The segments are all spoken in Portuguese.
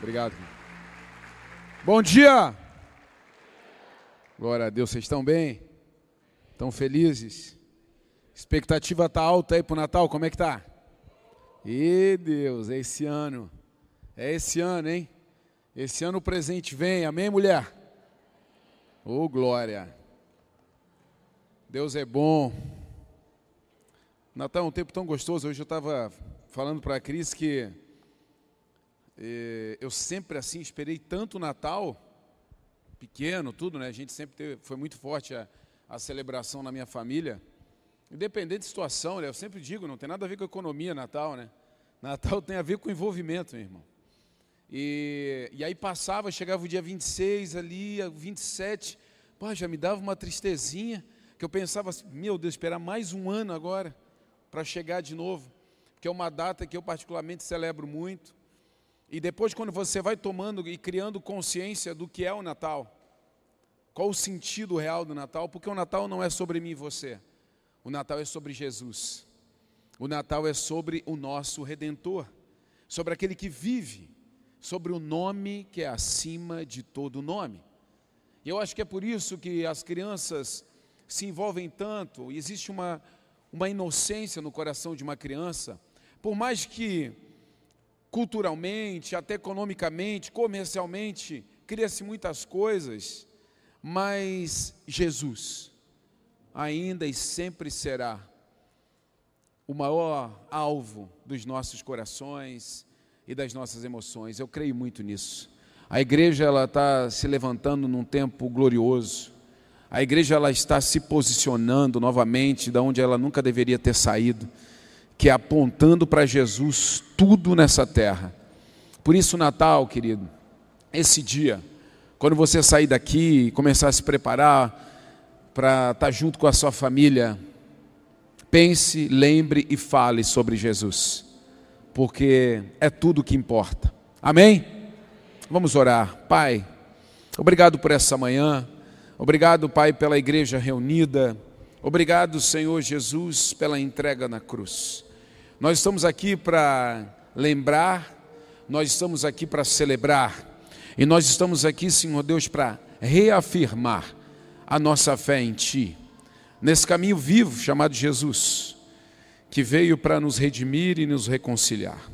Obrigado. Bom dia! Glória a Deus, vocês estão bem? Estão felizes? Expectativa está alta aí para o Natal, como é que tá? E Deus, é esse ano. É esse ano, hein? Esse ano o presente vem, amém, mulher? Ô oh, glória! Deus é bom. Natal é um tempo tão gostoso. Hoje eu estava falando para a Cris que eu sempre assim esperei tanto o Natal, pequeno, tudo, né? A gente sempre teve, foi muito forte a, a celebração na minha família. Independente de situação, né? eu sempre digo, não tem nada a ver com economia Natal, né? Natal tem a ver com envolvimento, meu irmão. E, e aí passava, chegava o dia 26 ali, 27, pô, já me dava uma tristezinha, que eu pensava assim, meu Deus, esperar mais um ano agora para chegar de novo, que é uma data que eu particularmente celebro muito. E depois, quando você vai tomando e criando consciência do que é o Natal, qual o sentido real do Natal, porque o Natal não é sobre mim e você, o Natal é sobre Jesus, o Natal é sobre o nosso Redentor, sobre aquele que vive, sobre o nome que é acima de todo nome. E eu acho que é por isso que as crianças se envolvem tanto, existe uma, uma inocência no coração de uma criança, por mais que culturalmente, até economicamente, comercialmente, cria-se muitas coisas, mas Jesus ainda e sempre será o maior alvo dos nossos corações e das nossas emoções. Eu creio muito nisso. A igreja ela está se levantando num tempo glorioso. A igreja ela está se posicionando novamente da onde ela nunca deveria ter saído que é apontando para Jesus tudo nessa terra. Por isso, Natal, querido, esse dia, quando você sair daqui e começar a se preparar para estar junto com a sua família, pense, lembre e fale sobre Jesus, porque é tudo que importa. Amém? Vamos orar. Pai, obrigado por essa manhã, obrigado, Pai, pela igreja reunida, obrigado, Senhor Jesus, pela entrega na cruz. Nós estamos aqui para lembrar, nós estamos aqui para celebrar, e nós estamos aqui, Senhor Deus, para reafirmar a nossa fé em Ti, nesse caminho vivo chamado Jesus, que veio para nos redimir e nos reconciliar.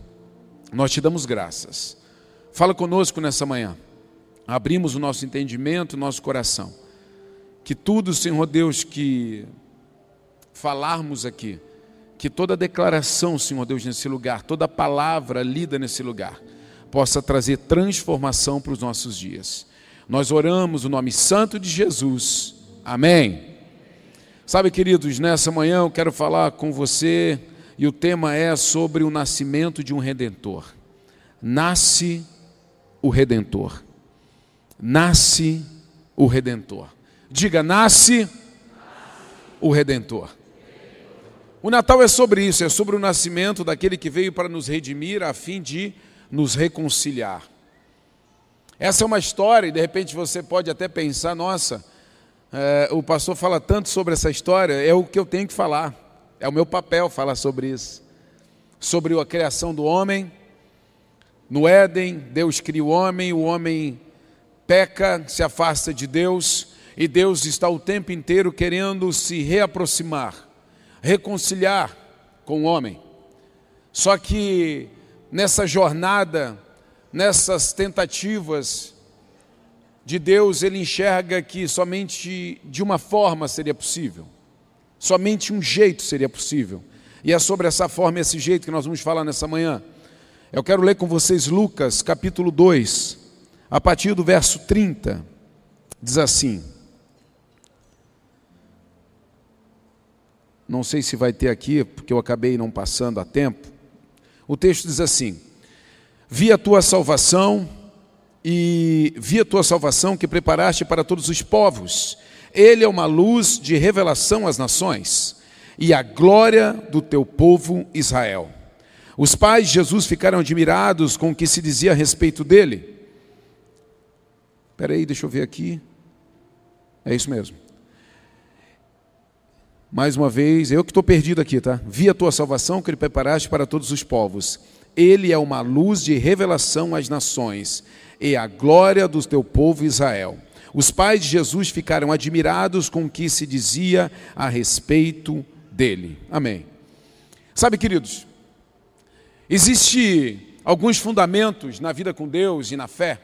Nós te damos graças. Fala conosco nessa manhã. Abrimos o nosso entendimento, o nosso coração. Que tudo, Senhor Deus, que falarmos aqui, que toda declaração, Senhor Deus, nesse lugar, toda palavra lida nesse lugar, possa trazer transformação para os nossos dias. Nós oramos o nome santo de Jesus. Amém. Sabe, queridos, nessa manhã eu quero falar com você e o tema é sobre o nascimento de um redentor. Nasce o redentor. Nasce o redentor. Diga, nasce o redentor. O Natal é sobre isso, é sobre o nascimento daquele que veio para nos redimir a fim de nos reconciliar. Essa é uma história, e de repente você pode até pensar: nossa, é, o pastor fala tanto sobre essa história, é o que eu tenho que falar, é o meu papel falar sobre isso. Sobre a criação do homem. No Éden, Deus cria o homem, o homem peca, se afasta de Deus, e Deus está o tempo inteiro querendo se reaproximar reconciliar com o homem. Só que nessa jornada, nessas tentativas de Deus, ele enxerga que somente de uma forma seria possível, somente um jeito seria possível. E é sobre essa forma, esse jeito que nós vamos falar nessa manhã. Eu quero ler com vocês Lucas capítulo 2, a partir do verso 30. Diz assim: não sei se vai ter aqui, porque eu acabei não passando a tempo. O texto diz assim: Vi a tua salvação e vi a tua salvação que preparaste para todos os povos. Ele é uma luz de revelação às nações e a glória do teu povo Israel. Os pais de Jesus ficaram admirados com o que se dizia a respeito dele. Espera aí, deixa eu ver aqui. É isso mesmo. Mais uma vez, eu que estou perdido aqui, tá? Vi a tua salvação que ele preparaste para todos os povos. Ele é uma luz de revelação às nações e a glória do teu povo Israel. Os pais de Jesus ficaram admirados com o que se dizia a respeito dele. Amém. Sabe, queridos, existe alguns fundamentos na vida com Deus e na fé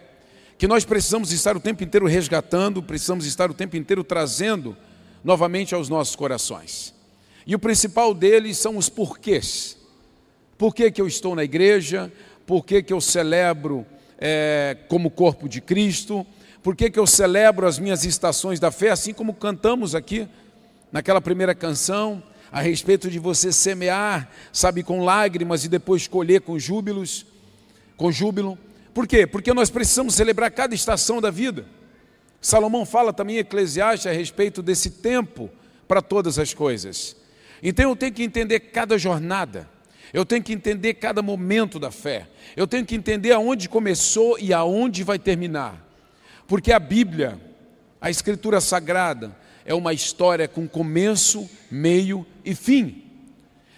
que nós precisamos estar o tempo inteiro resgatando, precisamos estar o tempo inteiro trazendo novamente aos nossos corações. E o principal deles são os porquês. Por que, que eu estou na igreja? Por que, que eu celebro é, como corpo de Cristo? Por que, que eu celebro as minhas estações da fé, assim como cantamos aqui naquela primeira canção, a respeito de você semear, sabe, com lágrimas e depois colher com júbilos, com júbilo. Por quê? Porque nós precisamos celebrar cada estação da vida. Salomão fala também em Eclesiastes a respeito desse tempo para todas as coisas. Então eu tenho que entender cada jornada, eu tenho que entender cada momento da fé, eu tenho que entender aonde começou e aonde vai terminar. Porque a Bíblia, a Escritura Sagrada, é uma história com começo, meio e fim.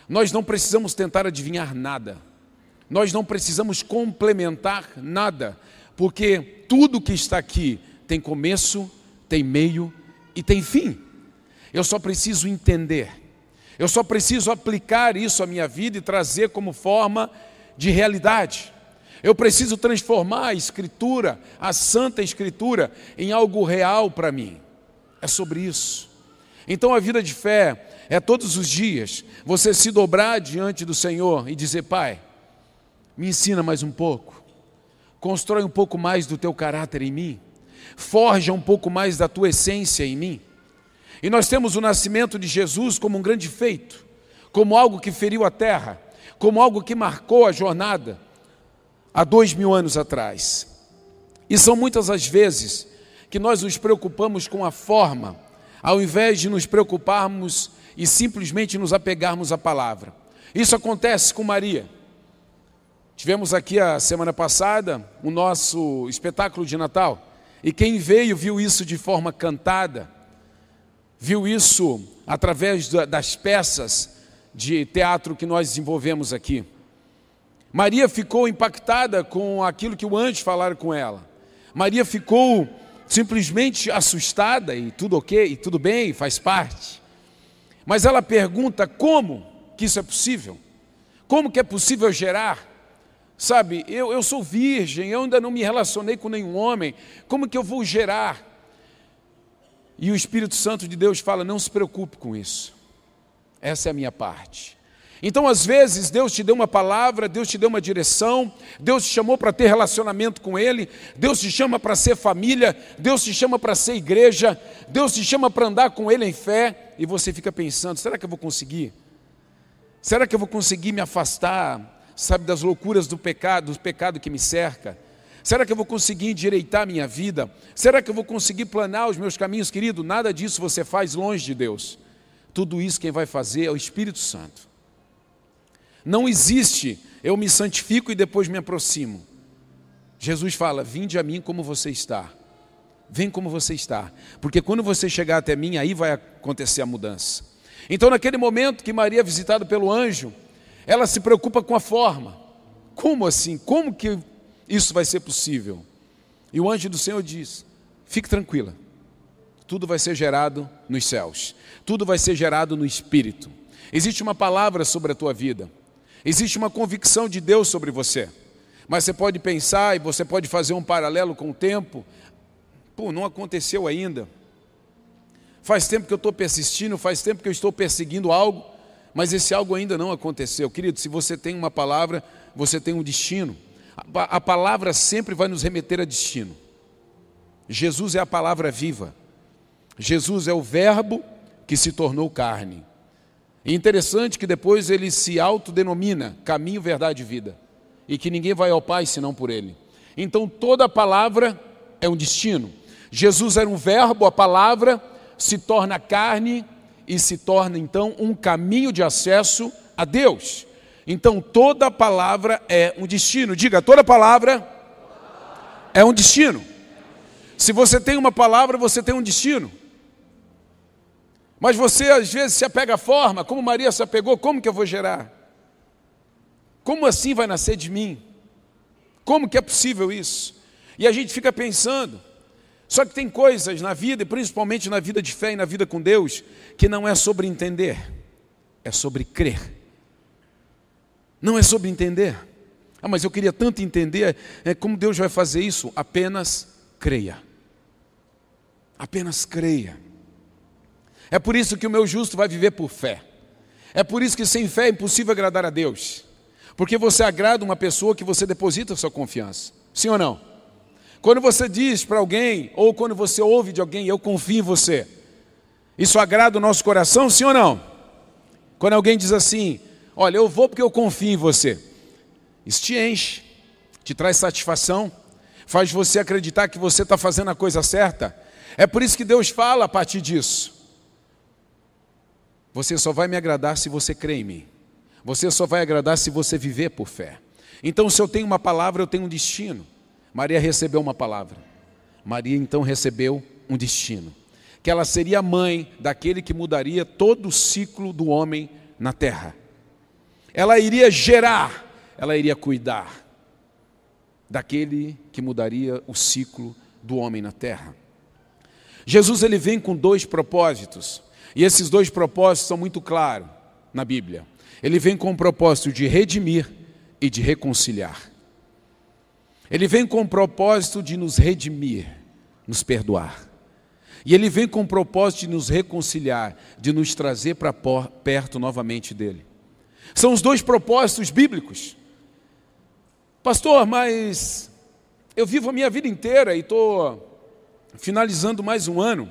Nós não precisamos tentar adivinhar nada, nós não precisamos complementar nada, porque tudo que está aqui tem começo, tem meio e tem fim. Eu só preciso entender, eu só preciso aplicar isso à minha vida e trazer como forma de realidade. Eu preciso transformar a Escritura, a Santa Escritura, em algo real para mim. É sobre isso. Então a vida de fé é todos os dias você se dobrar diante do Senhor e dizer: Pai, me ensina mais um pouco, constrói um pouco mais do teu caráter em mim, forja um pouco mais da tua essência em mim. E nós temos o nascimento de Jesus como um grande feito, como algo que feriu a terra, como algo que marcou a jornada há dois mil anos atrás. E são muitas as vezes que nós nos preocupamos com a forma, ao invés de nos preocuparmos e simplesmente nos apegarmos à palavra. Isso acontece com Maria. Tivemos aqui a semana passada o nosso espetáculo de Natal. E quem veio viu isso de forma cantada, viu isso através das peças de teatro que nós desenvolvemos aqui. Maria ficou impactada com aquilo que o anjo falara com ela. Maria ficou simplesmente assustada e tudo ok, e tudo bem, faz parte. Mas ela pergunta como que isso é possível? Como que é possível gerar? Sabe, eu, eu sou virgem, eu ainda não me relacionei com nenhum homem, como que eu vou gerar? E o Espírito Santo de Deus fala: não se preocupe com isso, essa é a minha parte. Então, às vezes, Deus te deu uma palavra, Deus te deu uma direção, Deus te chamou para ter relacionamento com Ele, Deus te chama para ser família, Deus te chama para ser igreja, Deus te chama para andar com Ele em fé, e você fica pensando: será que eu vou conseguir? Será que eu vou conseguir me afastar sabe, das loucuras do pecado, do pecado que me cerca? Será que eu vou conseguir endireitar minha vida? Será que eu vou conseguir planar os meus caminhos, querido? Nada disso você faz longe de Deus. Tudo isso quem vai fazer é o Espírito Santo. Não existe eu me santifico e depois me aproximo. Jesus fala: Vinde a mim como você está. Vem como você está. Porque quando você chegar até mim, aí vai acontecer a mudança. Então, naquele momento que Maria, é visitada pelo anjo, ela se preocupa com a forma. Como assim? Como que isso vai ser possível? E o anjo do Senhor diz: fique tranquila, tudo vai ser gerado nos céus, tudo vai ser gerado no espírito. Existe uma palavra sobre a tua vida, existe uma convicção de Deus sobre você. Mas você pode pensar e você pode fazer um paralelo com o tempo. Pô, não aconteceu ainda. Faz tempo que eu estou persistindo, faz tempo que eu estou perseguindo algo mas esse algo ainda não aconteceu. Querido, se você tem uma palavra, você tem um destino. A, a palavra sempre vai nos remeter a destino. Jesus é a palavra viva. Jesus é o Verbo que se tornou carne. E interessante que depois ele se autodenomina caminho, verdade e vida. E que ninguém vai ao Pai senão por ele. Então toda palavra é um destino. Jesus era um verbo, a palavra se torna carne e se torna então um caminho de acesso a Deus. Então toda palavra é um destino. Diga, toda palavra é um destino. Se você tem uma palavra, você tem um destino. Mas você às vezes se apega à forma, como Maria se apegou, como que eu vou gerar? Como assim vai nascer de mim? Como que é possível isso? E a gente fica pensando. Só que tem coisas na vida, e principalmente na vida de fé e na vida com Deus, que não é sobre entender, é sobre crer. Não é sobre entender. Ah, mas eu queria tanto entender é, como Deus vai fazer isso. Apenas creia. Apenas creia. É por isso que o meu justo vai viver por fé. É por isso que sem fé é impossível agradar a Deus. Porque você agrada uma pessoa que você deposita sua confiança. Sim ou não? Quando você diz para alguém, ou quando você ouve de alguém, eu confio em você, isso agrada o nosso coração, sim ou não? Quando alguém diz assim, olha, eu vou porque eu confio em você, isso te enche, te traz satisfação, faz você acreditar que você está fazendo a coisa certa. É por isso que Deus fala a partir disso. Você só vai me agradar se você crê em mim. Você só vai agradar se você viver por fé. Então, se eu tenho uma palavra, eu tenho um destino. Maria recebeu uma palavra. Maria então recebeu um destino. Que ela seria mãe daquele que mudaria todo o ciclo do homem na terra. Ela iria gerar, ela iria cuidar daquele que mudaria o ciclo do homem na terra. Jesus ele vem com dois propósitos. E esses dois propósitos são muito claros na Bíblia. Ele vem com o propósito de redimir e de reconciliar. Ele vem com o propósito de nos redimir, nos perdoar. E ele vem com o propósito de nos reconciliar, de nos trazer para perto novamente dele. São os dois propósitos bíblicos. Pastor, mas eu vivo a minha vida inteira e estou finalizando mais um ano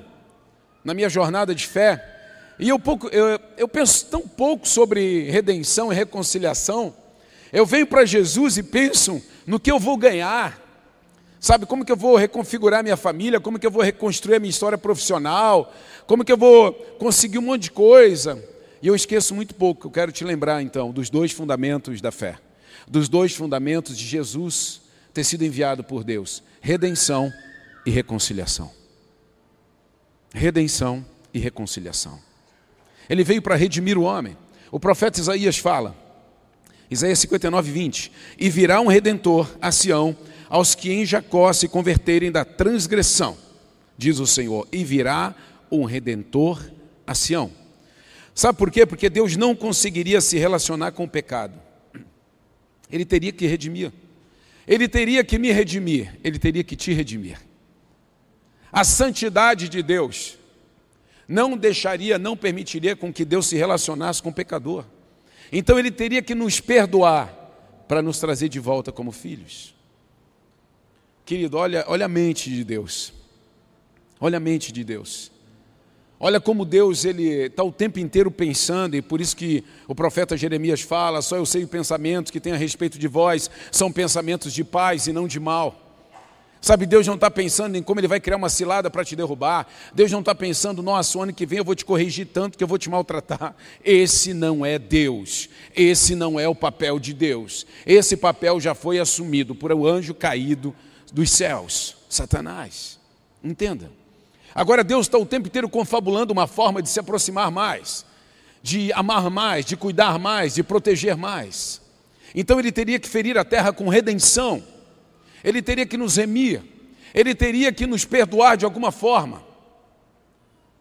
na minha jornada de fé. E eu, pouco, eu, eu penso tão pouco sobre redenção e reconciliação. Eu venho para Jesus e penso no que eu vou ganhar. Sabe, como que eu vou reconfigurar minha família, como que eu vou reconstruir a minha história profissional, como que eu vou conseguir um monte de coisa. E eu esqueço muito pouco, eu quero te lembrar então dos dois fundamentos da fé. Dos dois fundamentos de Jesus ter sido enviado por Deus: redenção e reconciliação. Redenção e reconciliação. Ele veio para redimir o homem. O profeta Isaías fala, Isaías 59, 20: E virá um redentor a Sião, aos que em Jacó se converterem da transgressão, diz o Senhor, e virá um redentor a Sião. Sabe por quê? Porque Deus não conseguiria se relacionar com o pecado. Ele teria que redimir. Ele teria que me redimir. Ele teria que te redimir. A santidade de Deus não deixaria, não permitiria com que Deus se relacionasse com o pecador. Então ele teria que nos perdoar para nos trazer de volta como filhos. Querido, olha, olha a mente de Deus. Olha a mente de Deus. Olha como Deus ele está o tempo inteiro pensando, e por isso que o profeta Jeremias fala: só eu sei os pensamentos que tem a respeito de vós, são pensamentos de paz e não de mal. Sabe, Deus não está pensando em como Ele vai criar uma cilada para te derrubar. Deus não está pensando, nossa, o ano que vem eu vou te corrigir tanto que eu vou te maltratar. Esse não é Deus. Esse não é o papel de Deus. Esse papel já foi assumido por um anjo caído dos céus, Satanás. Entenda. Agora Deus está o tempo inteiro confabulando uma forma de se aproximar mais, de amar mais, de cuidar mais, de proteger mais. Então Ele teria que ferir a terra com redenção ele teria que nos remir, ele teria que nos perdoar de alguma forma.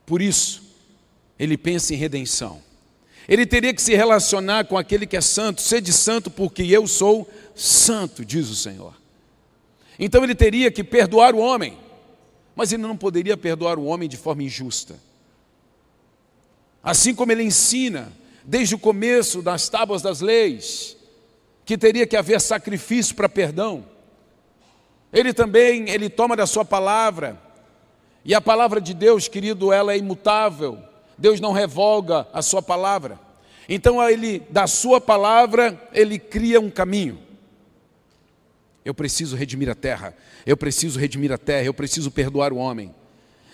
Por isso, ele pensa em redenção. Ele teria que se relacionar com aquele que é santo, sede santo, porque eu sou santo, diz o Senhor. Então ele teria que perdoar o homem, mas ele não poderia perdoar o homem de forma injusta. Assim como ele ensina, desde o começo das tábuas das leis, que teria que haver sacrifício para perdão, ele também, ele toma da sua palavra. E a palavra de Deus, querido, ela é imutável. Deus não revoga a sua palavra. Então ele, da sua palavra, ele cria um caminho. Eu preciso redimir a terra. Eu preciso redimir a terra, eu preciso perdoar o homem.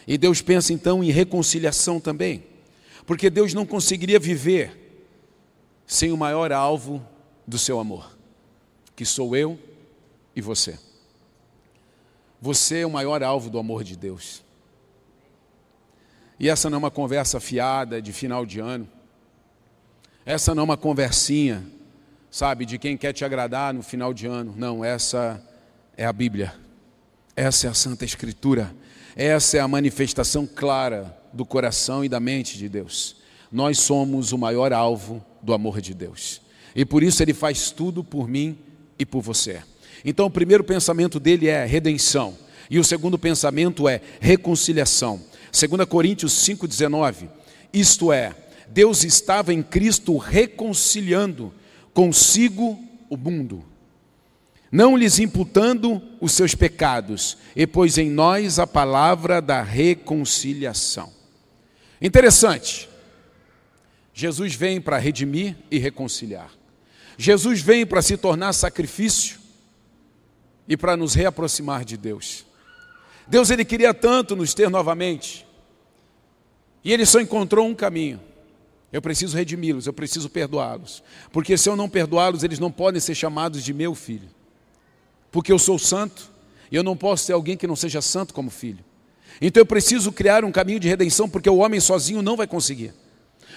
E Deus pensa então em reconciliação também. Porque Deus não conseguiria viver sem o maior alvo do seu amor, que sou eu e você. Você é o maior alvo do amor de Deus. E essa não é uma conversa fiada de final de ano. Essa não é uma conversinha sabe, de quem quer te agradar no final de ano. Não, essa é a Bíblia. Essa é a Santa Escritura. Essa é a manifestação clara do coração e da mente de Deus. Nós somos o maior alvo do amor de Deus. E por isso ele faz tudo por mim e por você. Então o primeiro pensamento dele é redenção. E o segundo pensamento é reconciliação. 2 Coríntios 5,19. Isto é, Deus estava em Cristo reconciliando consigo o mundo, não lhes imputando os seus pecados, e pôs em nós a palavra da reconciliação. Interessante. Jesus vem para redimir e reconciliar. Jesus vem para se tornar sacrifício e para nos reaproximar de Deus. Deus ele queria tanto nos ter novamente. E ele só encontrou um caminho. Eu preciso redimi-los, eu preciso perdoá-los. Porque se eu não perdoá-los, eles não podem ser chamados de meu filho. Porque eu sou santo e eu não posso ter alguém que não seja santo como filho. Então eu preciso criar um caminho de redenção, porque o homem sozinho não vai conseguir.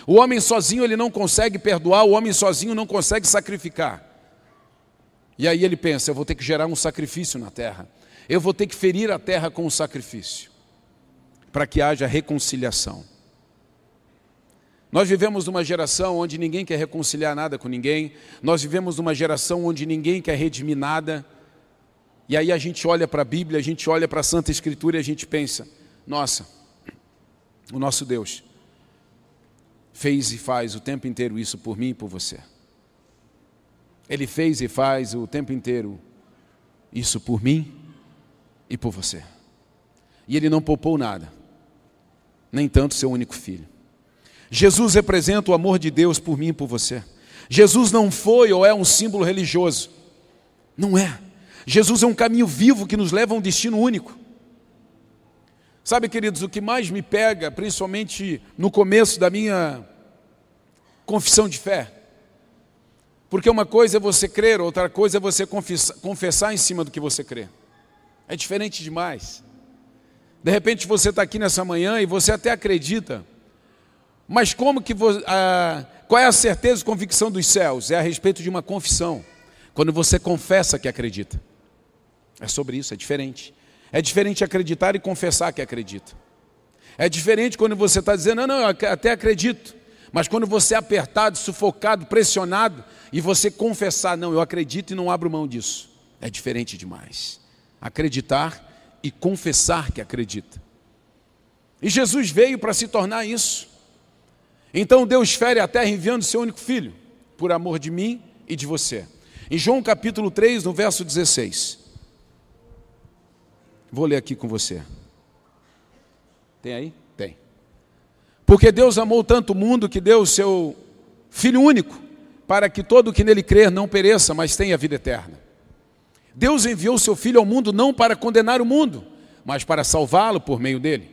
O homem sozinho ele não consegue perdoar, o homem sozinho não consegue sacrificar. E aí ele pensa: eu vou ter que gerar um sacrifício na terra. Eu vou ter que ferir a terra com o um sacrifício, para que haja reconciliação. Nós vivemos numa geração onde ninguém quer reconciliar nada com ninguém, nós vivemos numa geração onde ninguém quer redimir nada, e aí a gente olha para a Bíblia, a gente olha para a Santa Escritura e a gente pensa: nossa, o nosso Deus fez e faz o tempo inteiro isso por mim e por você. Ele fez e faz o tempo inteiro isso por mim e por você. E ele não poupou nada, nem tanto seu único filho. Jesus representa o amor de Deus por mim e por você. Jesus não foi ou é um símbolo religioso. Não é. Jesus é um caminho vivo que nos leva a um destino único. Sabe, queridos, o que mais me pega, principalmente no começo da minha confissão de fé, porque uma coisa é você crer, outra coisa é você confessar, em cima do que você crê. É diferente demais. De repente você está aqui nessa manhã e você até acredita, mas como que ah, qual é a certeza e convicção dos céus? É a respeito de uma confissão. Quando você confessa que acredita. É sobre isso, é diferente. É diferente acreditar e confessar que acredita. É diferente quando você está dizendo, não, não, eu até acredito. Mas quando você é apertado, sufocado, pressionado, e você confessar, não, eu acredito e não abro mão disso. É diferente demais. Acreditar e confessar que acredita. E Jesus veio para se tornar isso. Então Deus fere a terra enviando seu único filho, por amor de mim e de você. Em João capítulo 3, no verso 16. Vou ler aqui com você. Tem aí? Porque Deus amou tanto o mundo que deu o seu Filho único, para que todo o que nele crer não pereça, mas tenha vida eterna. Deus enviou seu Filho ao mundo não para condenar o mundo, mas para salvá-lo por meio dele.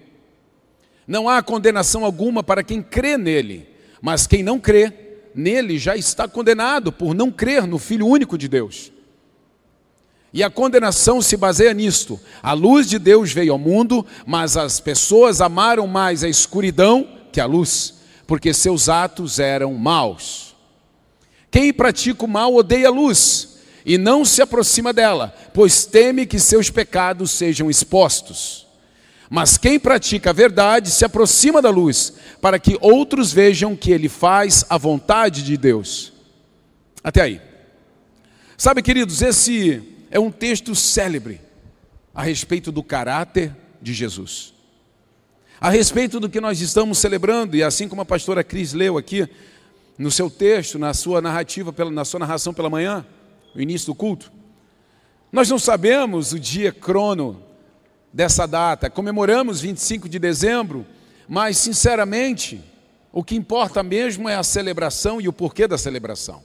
Não há condenação alguma para quem crê nele, mas quem não crê nele já está condenado por não crer no Filho único de Deus. E a condenação se baseia nisto: a luz de Deus veio ao mundo, mas as pessoas amaram mais a escuridão que a luz, porque seus atos eram maus. Quem pratica o mal odeia a luz e não se aproxima dela, pois teme que seus pecados sejam expostos. Mas quem pratica a verdade se aproxima da luz, para que outros vejam que ele faz a vontade de Deus. Até aí. Sabe, queridos, esse é um texto célebre a respeito do caráter de Jesus. A respeito do que nós estamos celebrando, e assim como a pastora Cris leu aqui no seu texto, na sua narrativa, na sua narração pela manhã, no início do culto, nós não sabemos o dia crono dessa data. Comemoramos 25 de dezembro, mas sinceramente, o que importa mesmo é a celebração e o porquê da celebração.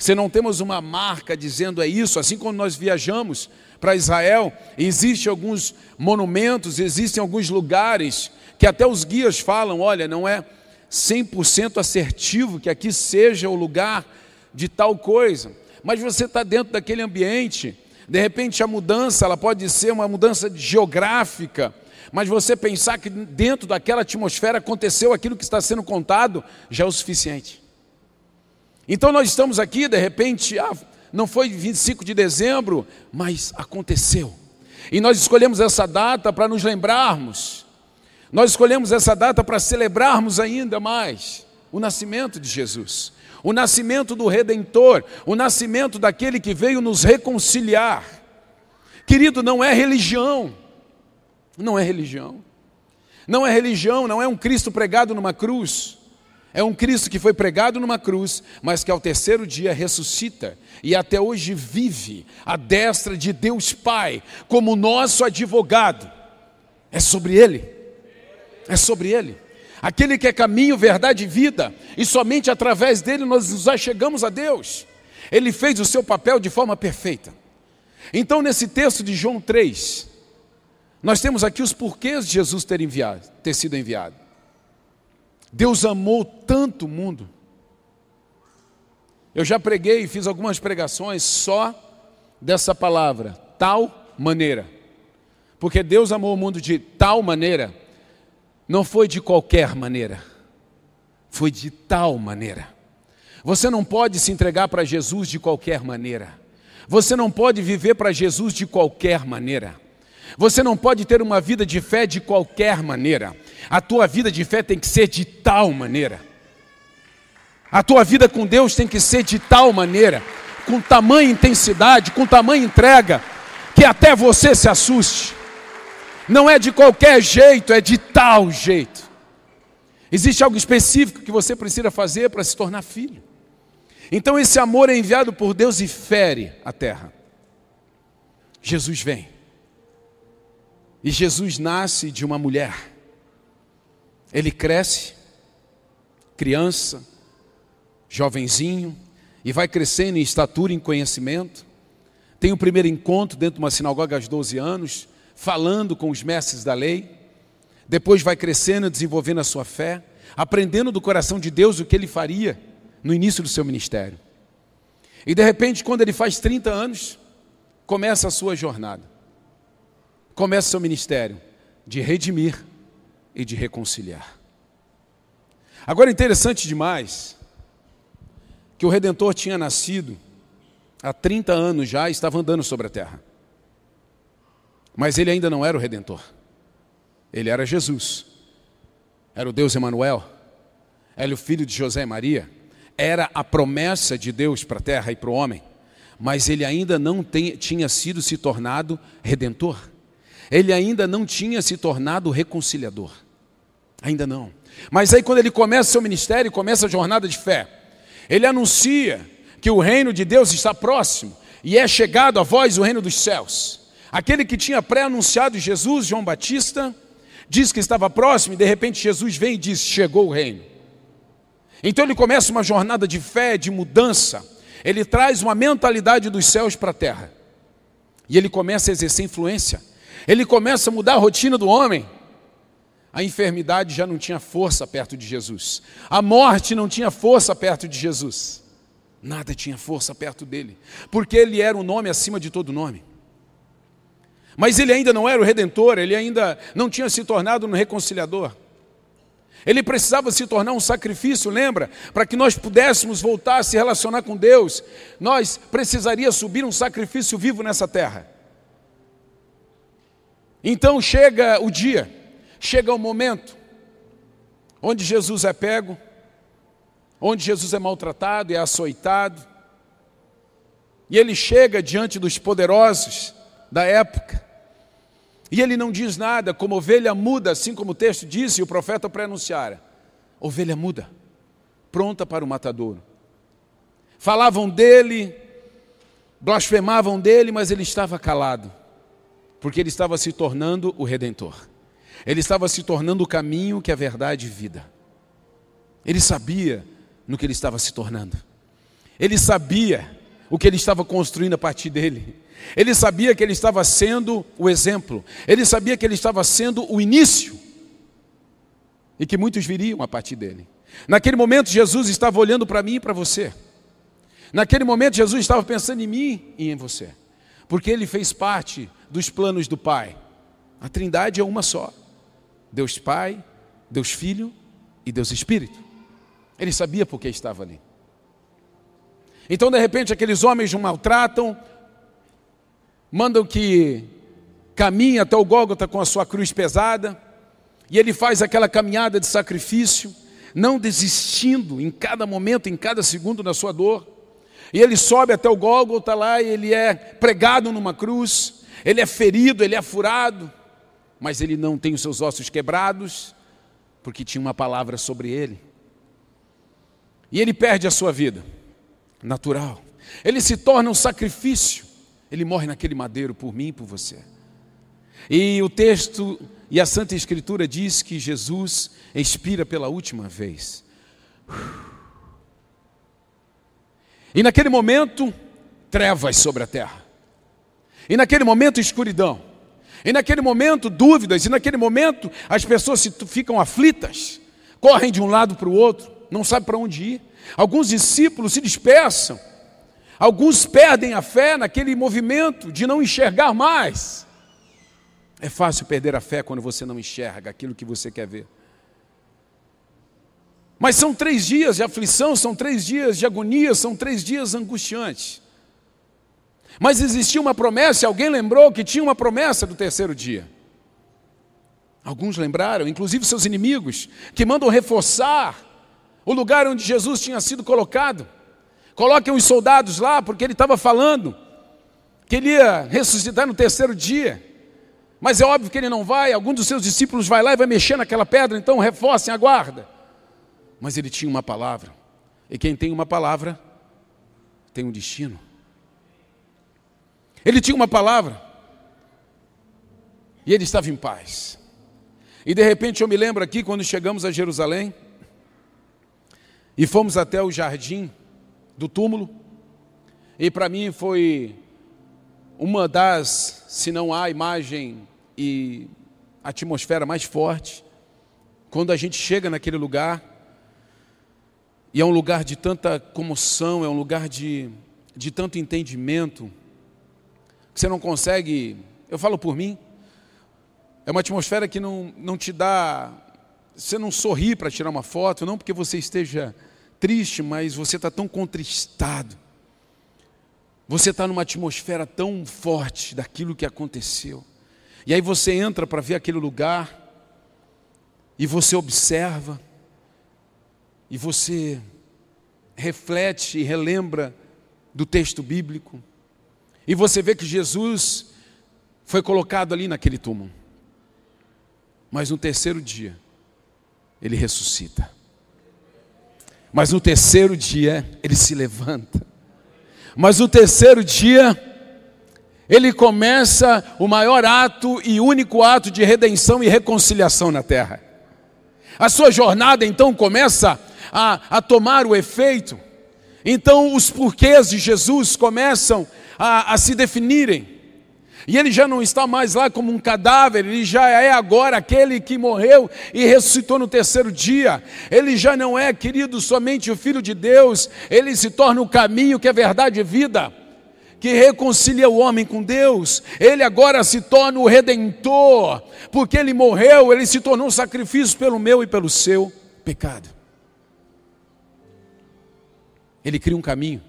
Se não temos uma marca dizendo é isso, assim como nós viajamos para Israel, existem alguns monumentos, existem alguns lugares que até os guias falam, olha, não é 100% assertivo que aqui seja o lugar de tal coisa, mas você está dentro daquele ambiente de repente a mudança, ela pode ser uma mudança geográfica, mas você pensar que dentro daquela atmosfera aconteceu aquilo que está sendo contado, já é o suficiente. Então nós estamos aqui, de repente, ah, não foi 25 de dezembro, mas aconteceu. E nós escolhemos essa data para nos lembrarmos. Nós escolhemos essa data para celebrarmos ainda mais o nascimento de Jesus, o nascimento do Redentor, o nascimento daquele que veio nos reconciliar. Querido, não é religião, não é religião, não é religião, não é um Cristo pregado numa cruz. É um Cristo que foi pregado numa cruz, mas que ao terceiro dia ressuscita e até hoje vive à destra de Deus Pai, como nosso advogado. É sobre Ele. É sobre Ele. Aquele que é caminho, verdade e vida, e somente através dele nós nos achegamos a Deus. Ele fez o seu papel de forma perfeita. Então, nesse texto de João 3, nós temos aqui os porquês de Jesus ter, enviado, ter sido enviado. Deus amou tanto o mundo. Eu já preguei e fiz algumas pregações só dessa palavra, tal maneira. Porque Deus amou o mundo de tal maneira, não foi de qualquer maneira, foi de tal maneira. Você não pode se entregar para Jesus de qualquer maneira. Você não pode viver para Jesus de qualquer maneira. Você não pode ter uma vida de fé de qualquer maneira. A tua vida de fé tem que ser de tal maneira. A tua vida com Deus tem que ser de tal maneira, com tamanha intensidade, com tamanha entrega, que até você se assuste. Não é de qualquer jeito, é de tal jeito. Existe algo específico que você precisa fazer para se tornar filho. Então esse amor é enviado por Deus e fere a terra. Jesus vem. E Jesus nasce de uma mulher. Ele cresce, criança, jovenzinho, e vai crescendo em estatura e em conhecimento. Tem o primeiro encontro dentro de uma sinagoga aos 12 anos, falando com os mestres da lei. Depois vai crescendo, desenvolvendo a sua fé, aprendendo do coração de Deus o que ele faria no início do seu ministério. E de repente, quando ele faz 30 anos, começa a sua jornada começa seu ministério de redimir e de reconciliar. Agora, interessante demais que o Redentor tinha nascido há 30 anos já e estava andando sobre a terra. Mas ele ainda não era o Redentor. Ele era Jesus. Era o Deus Emanuel. Era o filho de José e Maria. Era a promessa de Deus para a terra e para o homem. Mas ele ainda não tem, tinha sido se tornado redentor ele ainda não tinha se tornado reconciliador. Ainda não. Mas aí, quando ele começa seu ministério, começa a jornada de fé, ele anuncia que o reino de Deus está próximo e é chegado a vós o reino dos céus. Aquele que tinha pré-anunciado Jesus, João Batista, diz que estava próximo e de repente Jesus vem e diz: Chegou o reino. Então ele começa uma jornada de fé, de mudança. Ele traz uma mentalidade dos céus para a terra. E ele começa a exercer influência ele começa a mudar a rotina do homem. A enfermidade já não tinha força perto de Jesus. A morte não tinha força perto de Jesus. Nada tinha força perto dele, porque ele era o nome acima de todo nome. Mas ele ainda não era o redentor, ele ainda não tinha se tornado um reconciliador. Ele precisava se tornar um sacrifício, lembra? Para que nós pudéssemos voltar a se relacionar com Deus, nós precisaria subir um sacrifício vivo nessa terra. Então chega o dia, chega o momento, onde Jesus é pego, onde Jesus é maltratado é açoitado, e ele chega diante dos poderosos da época, e ele não diz nada, como ovelha muda, assim como o texto diz e o profeta pré-anunciara: ovelha muda, pronta para o matadouro. Falavam dele, blasfemavam dele, mas ele estava calado porque ele estava se tornando o redentor. Ele estava se tornando o caminho que é verdade e vida. Ele sabia no que ele estava se tornando. Ele sabia o que ele estava construindo a partir dele. Ele sabia que ele estava sendo o exemplo. Ele sabia que ele estava sendo o início. E que muitos viriam a partir dele. Naquele momento, Jesus estava olhando para mim e para você. Naquele momento, Jesus estava pensando em mim e em você. Porque ele fez parte dos planos do Pai. A Trindade é uma só: Deus Pai, Deus Filho e Deus Espírito. Ele sabia por que estava ali. Então, de repente, aqueles homens o maltratam, mandam que caminhe até o Gólgota com a sua cruz pesada, e ele faz aquela caminhada de sacrifício, não desistindo em cada momento, em cada segundo da sua dor. E ele sobe até o Gólgota lá e ele é pregado numa cruz, ele é ferido, ele é furado, mas ele não tem os seus ossos quebrados, porque tinha uma palavra sobre ele. E ele perde a sua vida, natural. Ele se torna um sacrifício. Ele morre naquele madeiro por mim e por você. E o texto e a Santa Escritura diz que Jesus expira pela última vez. E naquele momento, trevas sobre a terra. E naquele momento, escuridão. E naquele momento, dúvidas. E naquele momento, as pessoas ficam aflitas, correm de um lado para o outro, não sabem para onde ir. Alguns discípulos se dispersam. Alguns perdem a fé naquele movimento de não enxergar mais. É fácil perder a fé quando você não enxerga aquilo que você quer ver. Mas são três dias de aflição, são três dias de agonia, são três dias angustiantes. Mas existia uma promessa, alguém lembrou que tinha uma promessa do terceiro dia. Alguns lembraram, inclusive seus inimigos, que mandam reforçar o lugar onde Jesus tinha sido colocado. Coloquem os soldados lá, porque ele estava falando que ele ia ressuscitar no terceiro dia. Mas é óbvio que ele não vai, algum dos seus discípulos vai lá e vai mexer naquela pedra, então reforcem a guarda. Mas ele tinha uma palavra. E quem tem uma palavra tem um destino. Ele tinha uma palavra. E ele estava em paz. E de repente eu me lembro aqui quando chegamos a Jerusalém e fomos até o jardim do túmulo. E para mim foi uma das, se não há imagem e atmosfera mais forte, quando a gente chega naquele lugar, e é um lugar de tanta comoção, é um lugar de, de tanto entendimento, você não consegue, eu falo por mim, é uma atmosfera que não, não te dá, você não sorri para tirar uma foto, não porque você esteja triste, mas você está tão contristado. Você está numa atmosfera tão forte daquilo que aconteceu. E aí você entra para ver aquele lugar, e você observa, e você reflete e relembra do texto bíblico, e você vê que Jesus foi colocado ali naquele túmulo. Mas no terceiro dia, ele ressuscita. Mas no terceiro dia, ele se levanta. Mas no terceiro dia, ele começa o maior ato e único ato de redenção e reconciliação na terra. A sua jornada então começa a, a tomar o efeito. Então os porquês de Jesus começam a, a se definirem. E ele já não está mais lá como um cadáver, ele já é agora aquele que morreu e ressuscitou no terceiro dia. Ele já não é, querido, somente o Filho de Deus, ele se torna o caminho que é verdade e vida que reconcilia o homem com Deus, ele agora se torna o redentor, porque ele morreu, ele se tornou um sacrifício pelo meu e pelo seu pecado. Ele cria um caminho.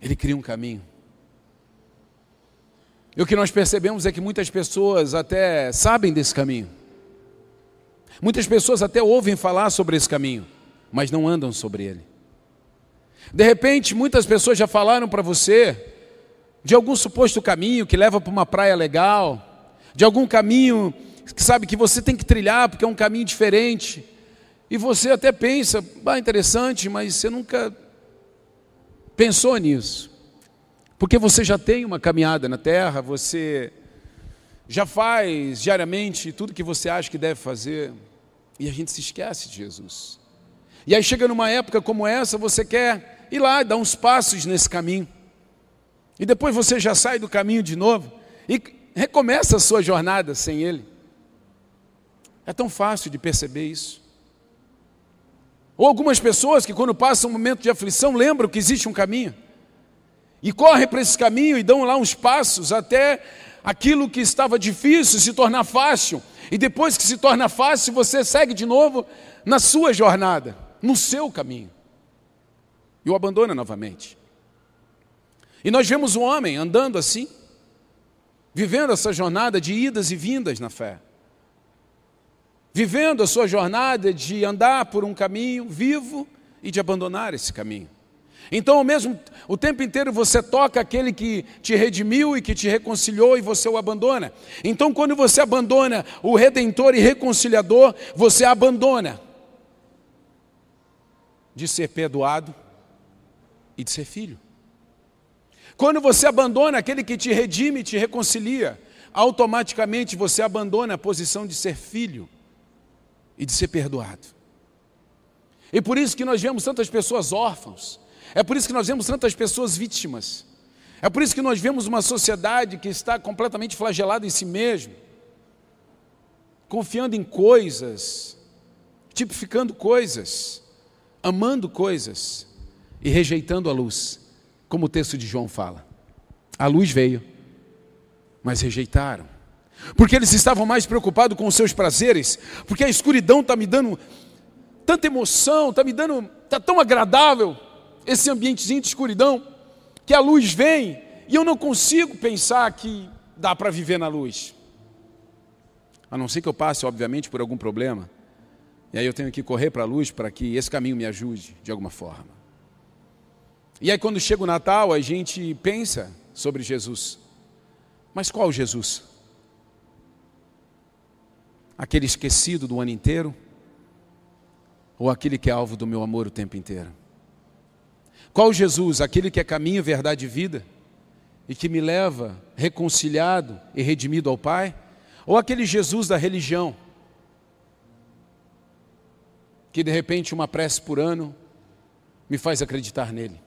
Ele cria um caminho. E o que nós percebemos é que muitas pessoas até sabem desse caminho. Muitas pessoas até ouvem falar sobre esse caminho, mas não andam sobre ele. De repente, muitas pessoas já falaram para você de algum suposto caminho que leva para uma praia legal, de algum caminho que sabe que você tem que trilhar porque é um caminho diferente. E você até pensa, ah, interessante, mas você nunca pensou nisso. Porque você já tem uma caminhada na terra, você já faz diariamente tudo que você acha que deve fazer, e a gente se esquece de Jesus. E aí chega numa época como essa, você quer ir lá, dar uns passos nesse caminho. E depois você já sai do caminho de novo e recomeça a sua jornada sem Ele. É tão fácil de perceber isso. Ou algumas pessoas que, quando passam um momento de aflição, lembram que existe um caminho e correm para esse caminho e dão lá uns passos até aquilo que estava difícil se tornar fácil. E depois que se torna fácil, você segue de novo na sua jornada, no seu caminho. e o abandona novamente. E nós vemos o homem andando assim, vivendo essa jornada de idas e vindas na fé. Vivendo a sua jornada de andar por um caminho vivo e de abandonar esse caminho. Então, ao mesmo o tempo inteiro você toca aquele que te redimiu e que te reconciliou e você o abandona. Então, quando você abandona o redentor e reconciliador, você abandona de ser perdoado e de ser filho. Quando você abandona aquele que te redime e te reconcilia, automaticamente você abandona a posição de ser filho e de ser perdoado. E por isso que nós vemos tantas pessoas órfãos, é por isso que nós vemos tantas pessoas vítimas, é por isso que nós vemos uma sociedade que está completamente flagelada em si mesma, confiando em coisas, tipificando coisas, amando coisas e rejeitando a luz como o texto de João fala. A luz veio, mas rejeitaram. Porque eles estavam mais preocupados com os seus prazeres, porque a escuridão está me dando tanta emoção, está me dando, está tão agradável esse ambientezinho de escuridão, que a luz vem e eu não consigo pensar que dá para viver na luz. A não ser que eu passe, obviamente, por algum problema. E aí eu tenho que correr para a luz para que esse caminho me ajude de alguma forma. E aí, quando chega o Natal, a gente pensa sobre Jesus. Mas qual Jesus? Aquele esquecido do ano inteiro? Ou aquele que é alvo do meu amor o tempo inteiro? Qual Jesus? Aquele que é caminho, verdade e vida? E que me leva reconciliado e redimido ao Pai? Ou aquele Jesus da religião? Que de repente uma prece por ano me faz acreditar nele?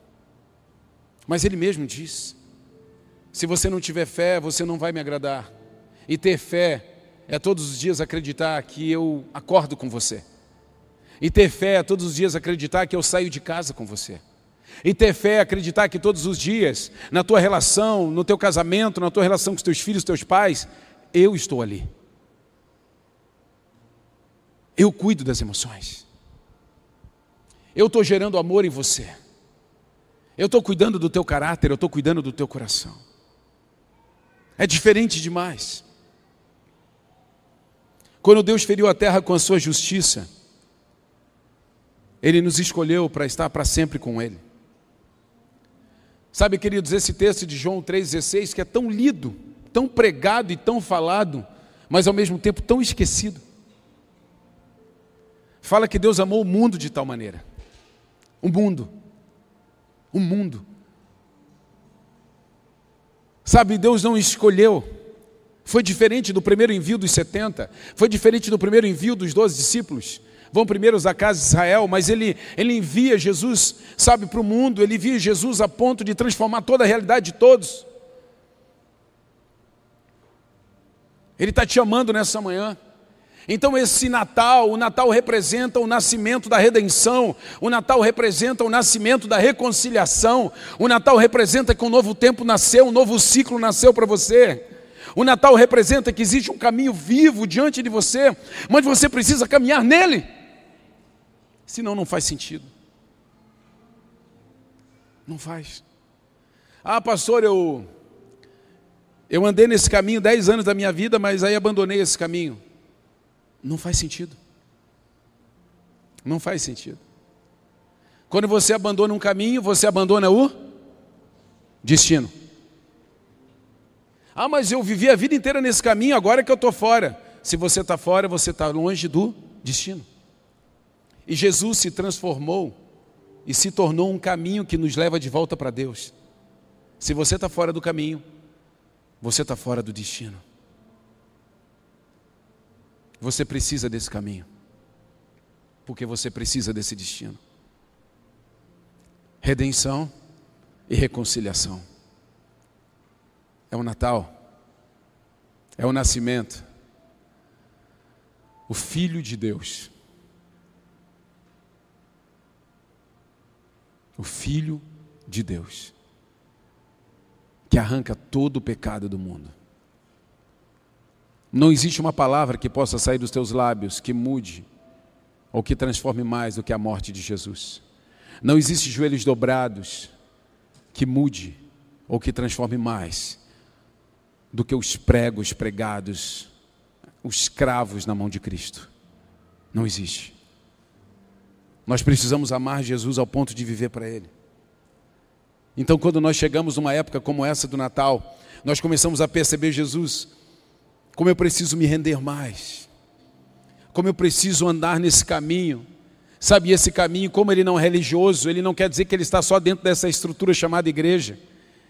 Mas ele mesmo diz: se você não tiver fé, você não vai me agradar. E ter fé é todos os dias acreditar que eu acordo com você. E ter fé é todos os dias acreditar que eu saio de casa com você. E ter fé é acreditar que todos os dias, na tua relação, no teu casamento, na tua relação com os teus filhos, teus pais, eu estou ali. Eu cuido das emoções. Eu estou gerando amor em você. Eu estou cuidando do teu caráter, eu estou cuidando do teu coração. É diferente demais. Quando Deus feriu a terra com a sua justiça, Ele nos escolheu para estar para sempre com Ele. Sabe, queridos, esse texto de João 3,16 que é tão lido, tão pregado e tão falado, mas ao mesmo tempo tão esquecido. Fala que Deus amou o mundo de tal maneira. O mundo o mundo. Sabe, Deus não escolheu. Foi diferente do primeiro envio dos 70, foi diferente do primeiro envio dos 12 discípulos. Vão primeiro à casa de Israel, mas ele, ele envia Jesus, sabe, para o mundo, ele envia Jesus a ponto de transformar toda a realidade de todos. Ele está te amando nessa manhã. Então, esse Natal, o Natal representa o nascimento da redenção, o Natal representa o nascimento da reconciliação, o Natal representa que um novo tempo nasceu, um novo ciclo nasceu para você. O Natal representa que existe um caminho vivo diante de você, mas você precisa caminhar nele, senão não faz sentido. Não faz. Ah, pastor, eu, eu andei nesse caminho dez anos da minha vida, mas aí abandonei esse caminho. Não faz sentido. Não faz sentido. Quando você abandona um caminho, você abandona o destino. Ah, mas eu vivi a vida inteira nesse caminho, agora é que eu estou fora. Se você está fora, você está longe do destino. E Jesus se transformou e se tornou um caminho que nos leva de volta para Deus. Se você está fora do caminho, você está fora do destino. Você precisa desse caminho. Porque você precisa desse destino. Redenção e reconciliação. É o Natal. É o nascimento. O Filho de Deus. O Filho de Deus. Que arranca todo o pecado do mundo. Não existe uma palavra que possa sair dos teus lábios que mude ou que transforme mais do que a morte de Jesus. Não existe joelhos dobrados que mude ou que transforme mais do que os pregos pregados, os cravos na mão de Cristo. Não existe. Nós precisamos amar Jesus ao ponto de viver para Ele. Então, quando nós chegamos numa época como essa do Natal, nós começamos a perceber Jesus, como eu preciso me render mais, como eu preciso andar nesse caminho. Sabe, esse caminho, como ele não é religioso, ele não quer dizer que ele está só dentro dessa estrutura chamada igreja.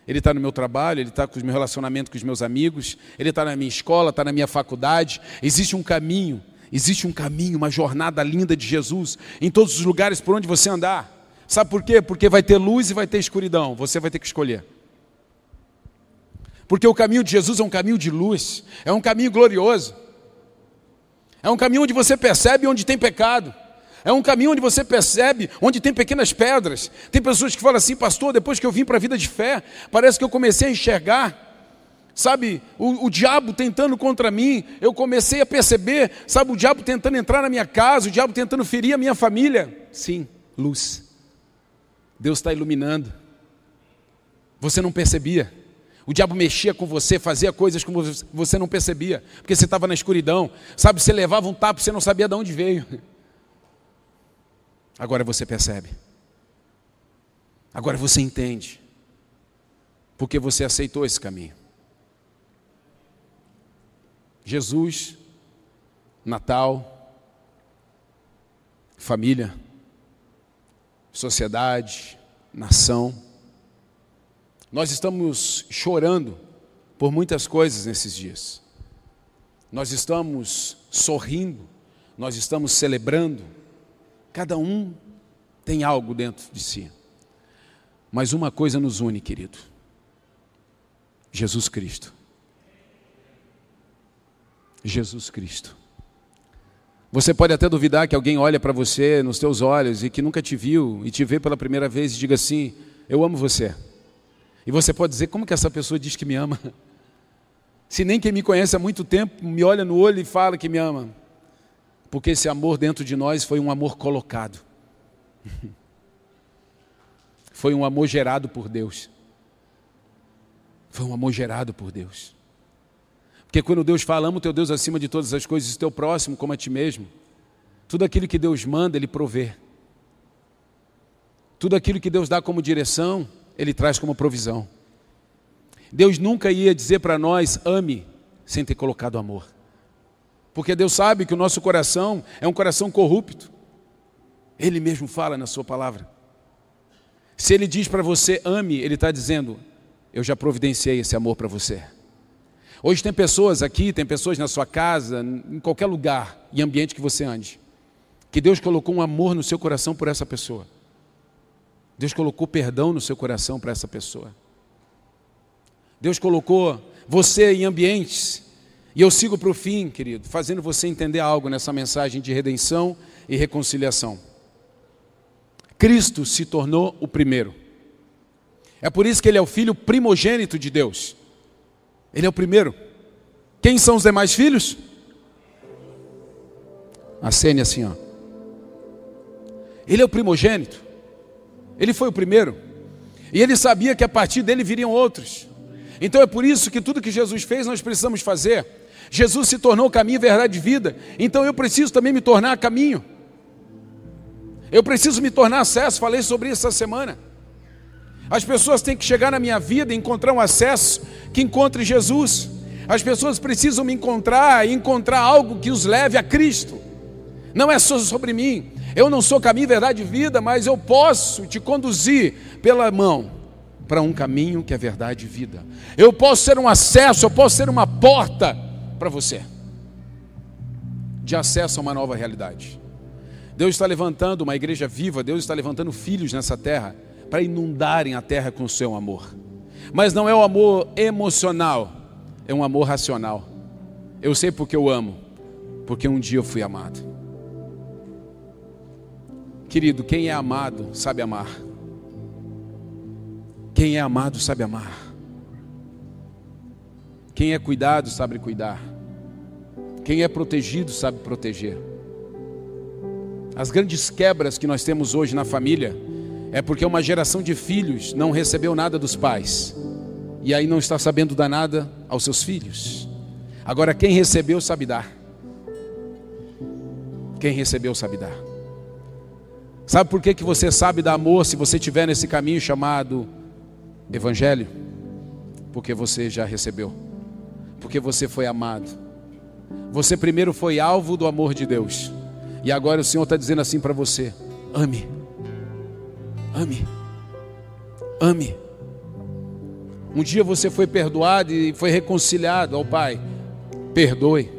Ele está no meu trabalho, ele está com o meu relacionamento com os meus amigos, ele está na minha escola, está na minha faculdade. Existe um caminho, existe um caminho, uma jornada linda de Jesus em todos os lugares por onde você andar. Sabe por quê? Porque vai ter luz e vai ter escuridão. Você vai ter que escolher. Porque o caminho de Jesus é um caminho de luz, é um caminho glorioso. É um caminho onde você percebe onde tem pecado. É um caminho onde você percebe onde tem pequenas pedras. Tem pessoas que falam assim, pastor, depois que eu vim para a vida de fé, parece que eu comecei a enxergar, sabe, o, o, diabo tentando contra mim. Eu comecei a perceber, sabe, o diabo tentando entrar na minha casa, o diabo tentando ferir a minha família. Sim, luz. Deus está iluminando. Você não percebia. O diabo mexia com você, fazia coisas como você não percebia, porque você estava na escuridão. Sabe, você levava um tapa, você não sabia de onde veio. Agora você percebe. Agora você entende. Porque você aceitou esse caminho. Jesus, Natal, família, sociedade, nação. Nós estamos chorando por muitas coisas nesses dias. Nós estamos sorrindo, nós estamos celebrando. Cada um tem algo dentro de si. Mas uma coisa nos une, querido: Jesus Cristo. Jesus Cristo. Você pode até duvidar que alguém olha para você nos teus olhos e que nunca te viu e te vê pela primeira vez e diga assim: Eu amo você. E você pode dizer: Como que essa pessoa diz que me ama? Se nem quem me conhece há muito tempo me olha no olho e fala que me ama. Porque esse amor dentro de nós foi um amor colocado. Foi um amor gerado por Deus. Foi um amor gerado por Deus. Porque quando Deus fala, ama o teu Deus acima de todas as coisas, teu próximo como a ti mesmo, tudo aquilo que Deus manda, Ele provê. Tudo aquilo que Deus dá como direção, Ele traz como provisão. Deus nunca ia dizer para nós, ame, sem ter colocado amor. Porque Deus sabe que o nosso coração é um coração corrupto. Ele mesmo fala na Sua palavra. Se Ele diz para você, ame, Ele está dizendo, eu já providenciei esse amor para você. Hoje tem pessoas aqui, tem pessoas na sua casa, em qualquer lugar e ambiente que você ande, que Deus colocou um amor no seu coração por essa pessoa. Deus colocou perdão no seu coração para essa pessoa. Deus colocou você em ambientes, e eu sigo para o fim, querido, fazendo você entender algo nessa mensagem de redenção e reconciliação. Cristo se tornou o primeiro. É por isso que ele é o filho primogênito de Deus. Ele é o primeiro. Quem são os demais filhos? Acene assim, ó. Ele é o primogênito. Ele foi o primeiro. E ele sabia que a partir dele viriam outros. Então é por isso que tudo que Jesus fez nós precisamos fazer. Jesus se tornou caminho, verdade e vida. Então eu preciso também me tornar caminho. Eu preciso me tornar acesso. Falei sobre isso essa semana. As pessoas têm que chegar na minha vida e encontrar um acesso que encontre Jesus. As pessoas precisam me encontrar e encontrar algo que os leve a Cristo. Não é só sobre mim. Eu não sou caminho, verdade e vida, mas eu posso te conduzir pela mão para um caminho que é verdade e vida. Eu posso ser um acesso, eu posso ser uma porta para você de acesso a uma nova realidade. Deus está levantando uma igreja viva, Deus está levantando filhos nessa terra para inundarem a terra com o seu amor. Mas não é o amor emocional, é um amor racional. Eu sei porque eu amo, porque um dia eu fui amado. Querido, quem é amado sabe amar. Quem é amado sabe amar. Quem é cuidado sabe cuidar. Quem é protegido sabe proteger. As grandes quebras que nós temos hoje na família é porque uma geração de filhos não recebeu nada dos pais e aí não está sabendo dar nada aos seus filhos. Agora, quem recebeu sabe dar. Quem recebeu sabe dar. Sabe por que, que você sabe dar amor se você estiver nesse caminho chamado Evangelho? Porque você já recebeu, porque você foi amado. Você primeiro foi alvo do amor de Deus, e agora o Senhor está dizendo assim para você: ame, ame, ame. Um dia você foi perdoado e foi reconciliado ao Pai. Perdoe.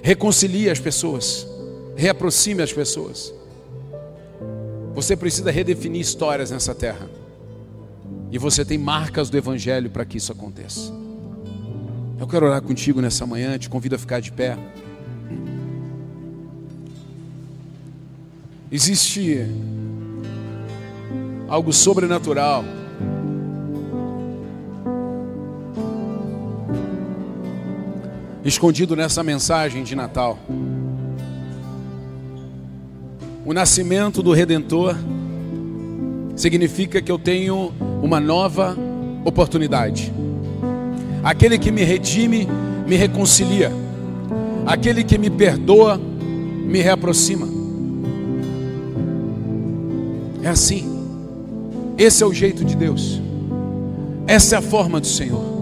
Reconcilie as pessoas. Reaproxime as pessoas. Você precisa redefinir histórias nessa terra. E você tem marcas do Evangelho para que isso aconteça. Eu quero orar contigo nessa manhã, te convido a ficar de pé. Existe algo sobrenatural escondido nessa mensagem de Natal. O nascimento do Redentor significa que eu tenho uma nova oportunidade. Aquele que me redime, me reconcilia. Aquele que me perdoa, me reaproxima. É assim. Esse é o jeito de Deus. Essa é a forma do Senhor.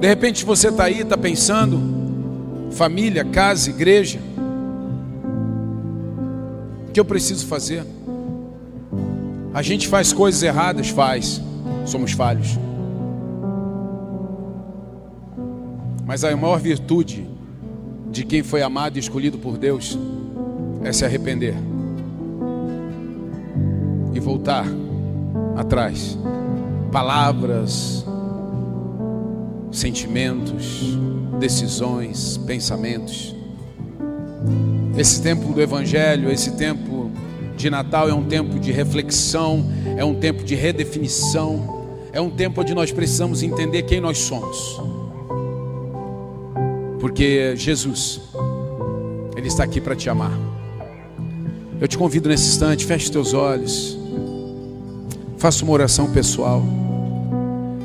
De repente você está aí, está pensando, família, casa, igreja, o que eu preciso fazer? A gente faz coisas erradas, faz, somos falhos. Mas a maior virtude de quem foi amado e escolhido por Deus é se arrepender e voltar atrás. Palavras, sentimentos, decisões, pensamentos. Esse tempo do Evangelho, esse tempo de Natal é um tempo de reflexão, é um tempo de redefinição, é um tempo onde nós precisamos entender quem nós somos. Porque Jesus, Ele está aqui para te amar. Eu te convido nesse instante, feche teus olhos, faça uma oração pessoal.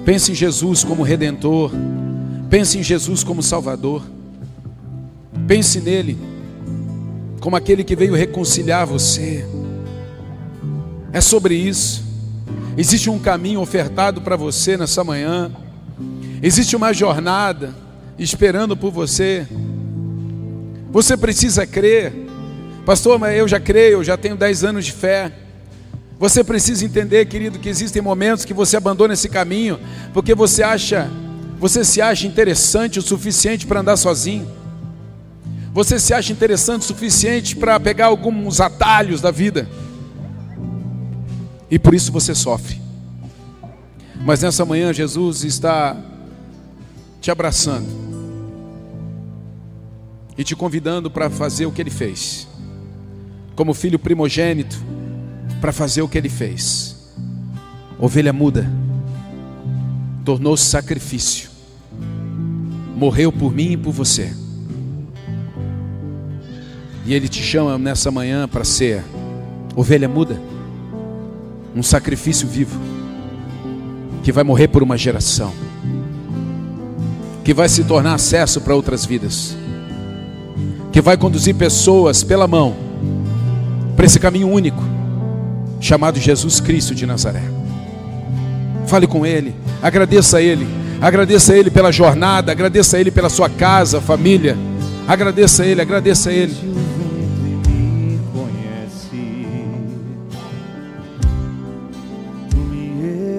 Pense em Jesus como redentor. Pense em Jesus como Salvador. Pense nele como aquele que veio reconciliar você. É sobre isso. Existe um caminho ofertado para você nessa manhã. Existe uma jornada esperando por você. Você precisa crer. Pastor, mas eu já creio, eu já tenho 10 anos de fé. Você precisa entender, querido, que existem momentos que você abandona esse caminho porque você acha, você se acha interessante o suficiente para andar sozinho. Você se acha interessante o suficiente para pegar alguns atalhos da vida. E por isso você sofre. Mas nessa manhã Jesus está te abraçando e te convidando para fazer o que ele fez. Como filho primogênito, para fazer o que ele fez. Ovelha muda, tornou-se sacrifício, morreu por mim e por você. E ele te chama nessa manhã para ser ovelha muda, um sacrifício vivo, que vai morrer por uma geração, que vai se tornar acesso para outras vidas, que vai conduzir pessoas pela mão para esse caminho único chamado Jesus Cristo de Nazaré. Fale com Ele, agradeça a Ele, agradeça a Ele pela jornada, agradeça a Ele pela sua casa, família, agradeça a Ele, agradeça a Ele.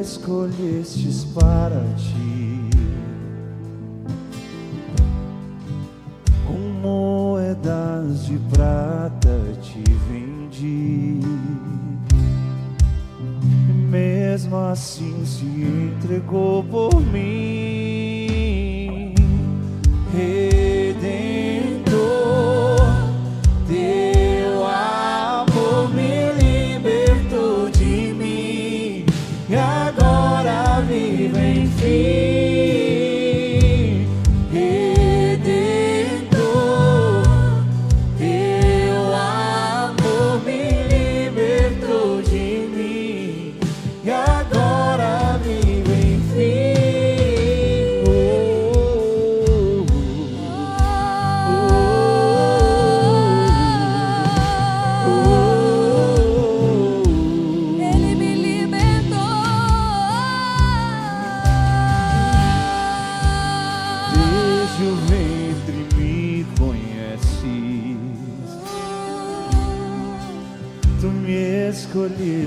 escolhestes para ti moedas de prata te vendi mesmo assim se entregou por mim. Redentor,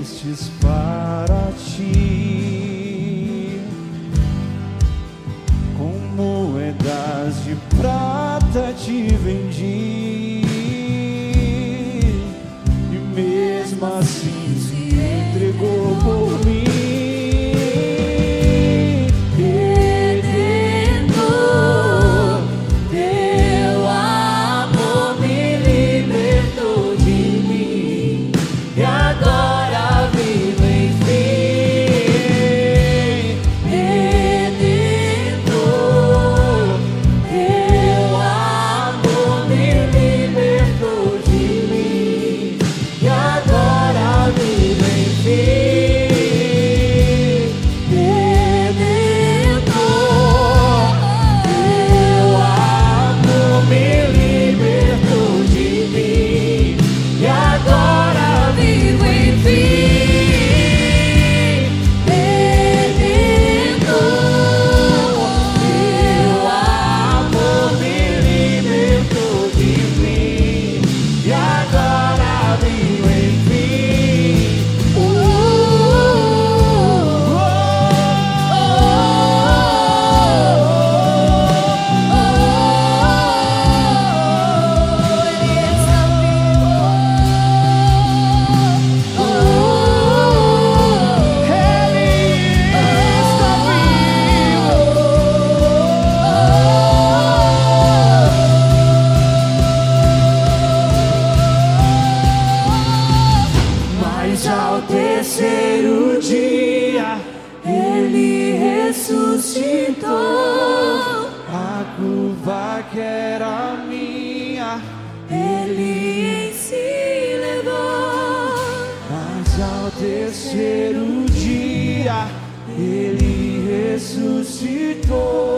escolhestes para ti. Com moedas de prata te vendi. E mesmo assim se entregou terceiro dia ele ressuscitou.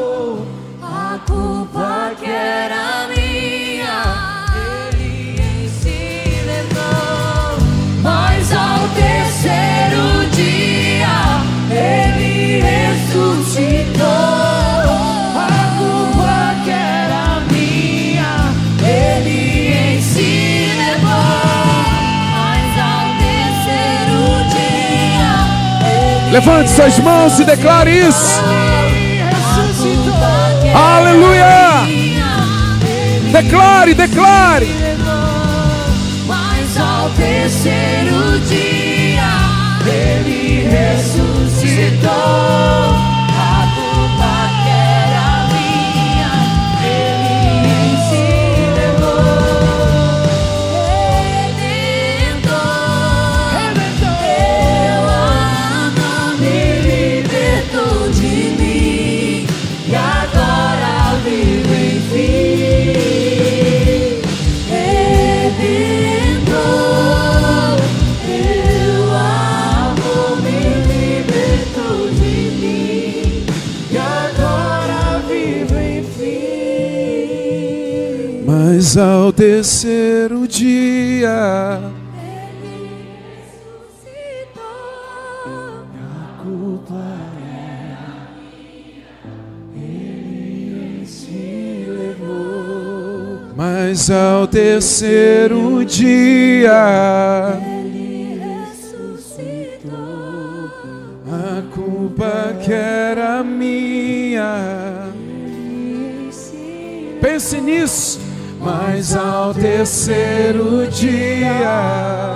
Levante suas mãos e declare isso. Aleluia! Declare, declare. Mas ao terceiro dia ele ressuscitou. Mas ao terceiro dia, A culpa é ele se levou. mas ao terceiro dia, Ele ressuscitou. a culpa era minha. Ele se Pense nisso. Mas ao terceiro dia,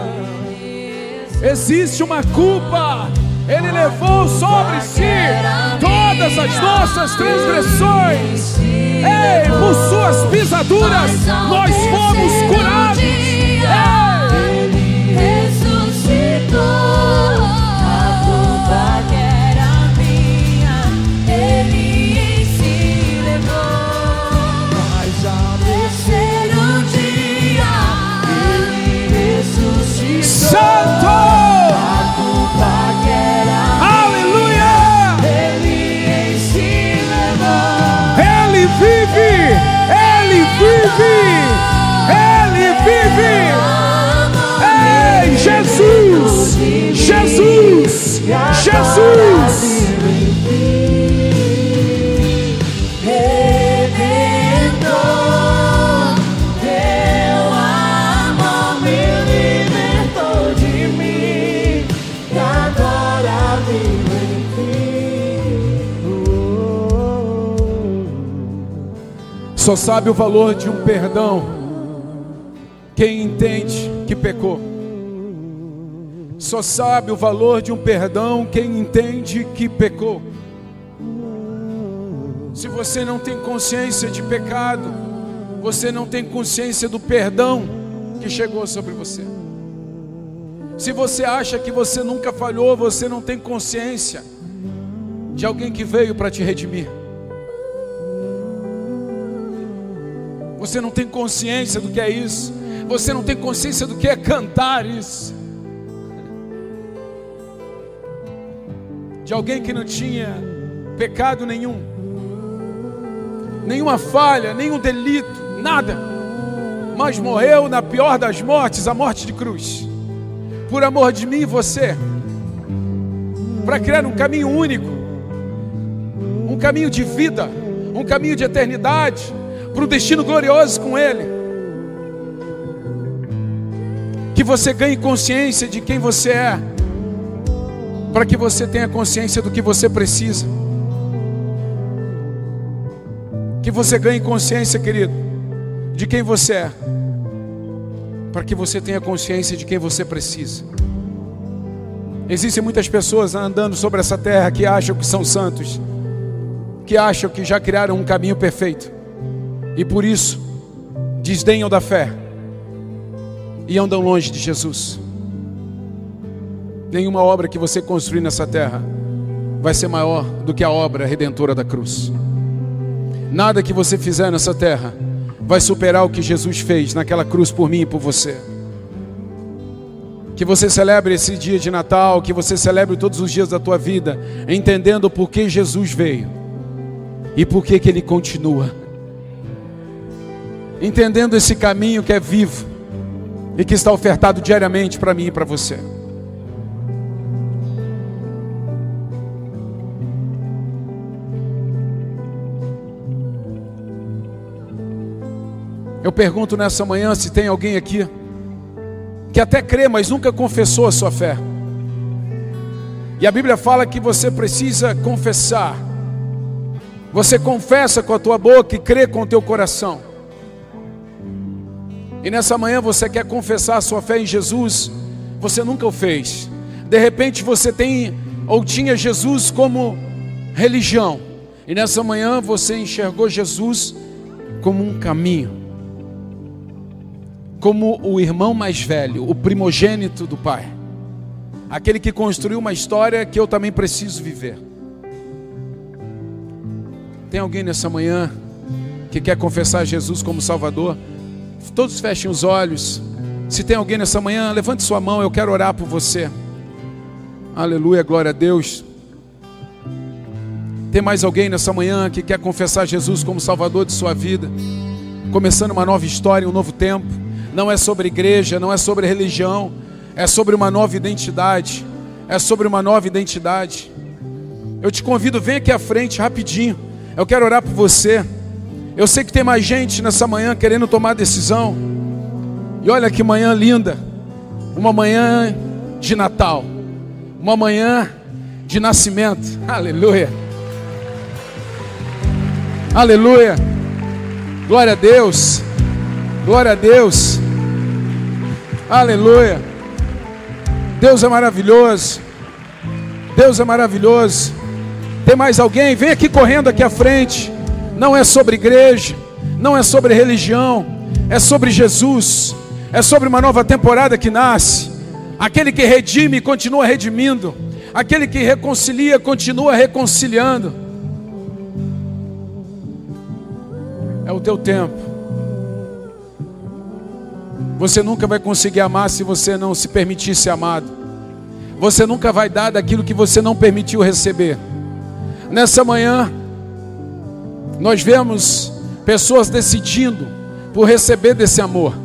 existe uma culpa. Ele levou sobre si todas as nossas transgressões. Ei, por suas pisaduras nós fomos curados. Vive! Ele vive! Ei, Jesus! Jesus! Jesus! Só sabe o valor de um perdão quem entende que pecou. Só sabe o valor de um perdão quem entende que pecou. Se você não tem consciência de pecado, você não tem consciência do perdão que chegou sobre você. Se você acha que você nunca falhou, você não tem consciência de alguém que veio para te redimir. Você não tem consciência do que é isso. Você não tem consciência do que é cantar isso. De alguém que não tinha pecado nenhum, nenhuma falha, nenhum delito, nada, mas morreu na pior das mortes a morte de cruz, por amor de mim e você, para criar um caminho único, um caminho de vida, um caminho de eternidade, para o destino glorioso com Ele. Que você ganhe consciência de quem você é, para que você tenha consciência do que você precisa. Que você ganhe consciência, querido, de quem você é, para que você tenha consciência de quem você precisa. Existem muitas pessoas andando sobre essa terra que acham que são santos, que acham que já criaram um caminho perfeito e por isso desdenham da fé e andam longe de Jesus. Nenhuma obra que você construir nessa terra vai ser maior do que a obra redentora da cruz. Nada que você fizer nessa terra vai superar o que Jesus fez naquela cruz por mim e por você. Que você celebre esse dia de Natal, que você celebre todos os dias da tua vida, entendendo por que Jesus veio e por que, que ele continua entendendo esse caminho que é vivo e que está ofertado diariamente para mim e para você. Eu pergunto nessa manhã se tem alguém aqui que até crê, mas nunca confessou a sua fé. E a Bíblia fala que você precisa confessar. Você confessa com a tua boca e crê com o teu coração. E nessa manhã você quer confessar sua fé em Jesus, você nunca o fez. De repente você tem ou tinha Jesus como religião. E nessa manhã você enxergou Jesus como um caminho. Como o irmão mais velho, o primogênito do Pai. Aquele que construiu uma história que eu também preciso viver. Tem alguém nessa manhã que quer confessar Jesus como Salvador? Todos fechem os olhos. Se tem alguém nessa manhã, levante sua mão, eu quero orar por você. Aleluia, glória a Deus. Tem mais alguém nessa manhã que quer confessar Jesus como Salvador de sua vida? Começando uma nova história, um novo tempo. Não é sobre igreja, não é sobre religião, é sobre uma nova identidade. É sobre uma nova identidade. Eu te convido, vem aqui à frente rapidinho. Eu quero orar por você. Eu sei que tem mais gente nessa manhã querendo tomar decisão. E olha que manhã linda. Uma manhã de Natal. Uma manhã de nascimento. Aleluia. Aleluia. Glória a Deus. Glória a Deus. Aleluia. Deus é maravilhoso. Deus é maravilhoso. Tem mais alguém? Vem aqui correndo aqui à frente não é sobre igreja, não é sobre religião, é sobre Jesus, é sobre uma nova temporada que nasce. Aquele que redime continua redimindo, aquele que reconcilia continua reconciliando. É o teu tempo. Você nunca vai conseguir amar se você não se permitir ser amado. Você nunca vai dar daquilo que você não permitiu receber. Nessa manhã, nós vemos pessoas decidindo por receber desse amor.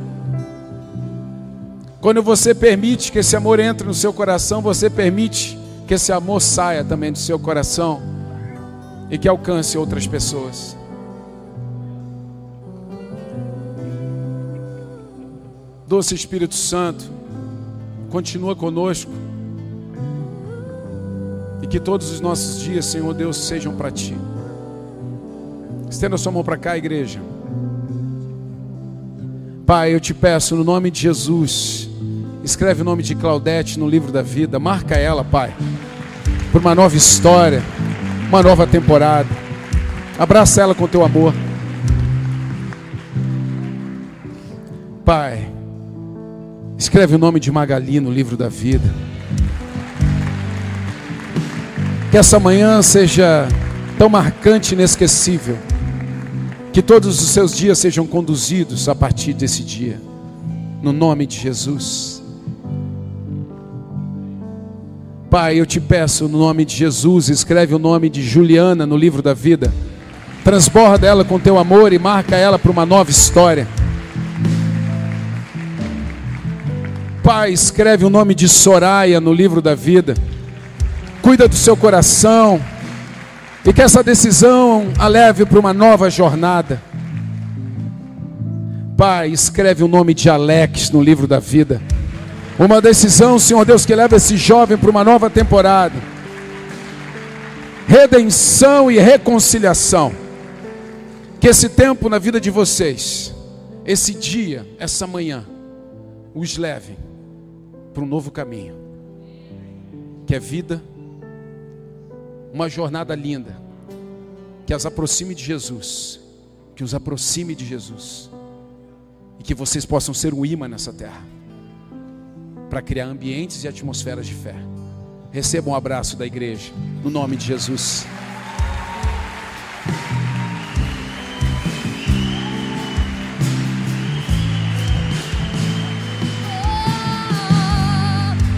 Quando você permite que esse amor entre no seu coração, você permite que esse amor saia também do seu coração e que alcance outras pessoas. Doce Espírito Santo, continua conosco. E que todos os nossos dias, Senhor Deus, sejam para Ti. Estenda sua mão para cá, igreja. Pai, eu te peço no nome de Jesus, escreve o nome de Claudete no livro da vida, marca ela, Pai, por uma nova história, uma nova temporada. Abraça ela com teu amor. Pai, escreve o nome de Magali no livro da vida. Que essa manhã seja tão marcante e inesquecível. Que todos os seus dias sejam conduzidos a partir desse dia. No nome de Jesus. Pai, eu te peço, no nome de Jesus, escreve o nome de Juliana no livro da vida. Transborda ela com teu amor e marca ela para uma nova história. Pai, escreve o nome de Soraya no livro da vida. Cuida do seu coração e que essa decisão a leve para uma nova jornada. Pai, escreve o nome de Alex no livro da vida. Uma decisão, Senhor Deus, que leva esse jovem para uma nova temporada. Redenção e reconciliação. Que esse tempo na vida de vocês, esse dia, essa manhã, os leve para um novo caminho, que é vida, uma jornada linda, que as aproxime de Jesus, que os aproxime de Jesus, e que vocês possam ser um imã nessa terra, para criar ambientes e atmosferas de fé. Recebam um abraço da igreja, no nome de Jesus.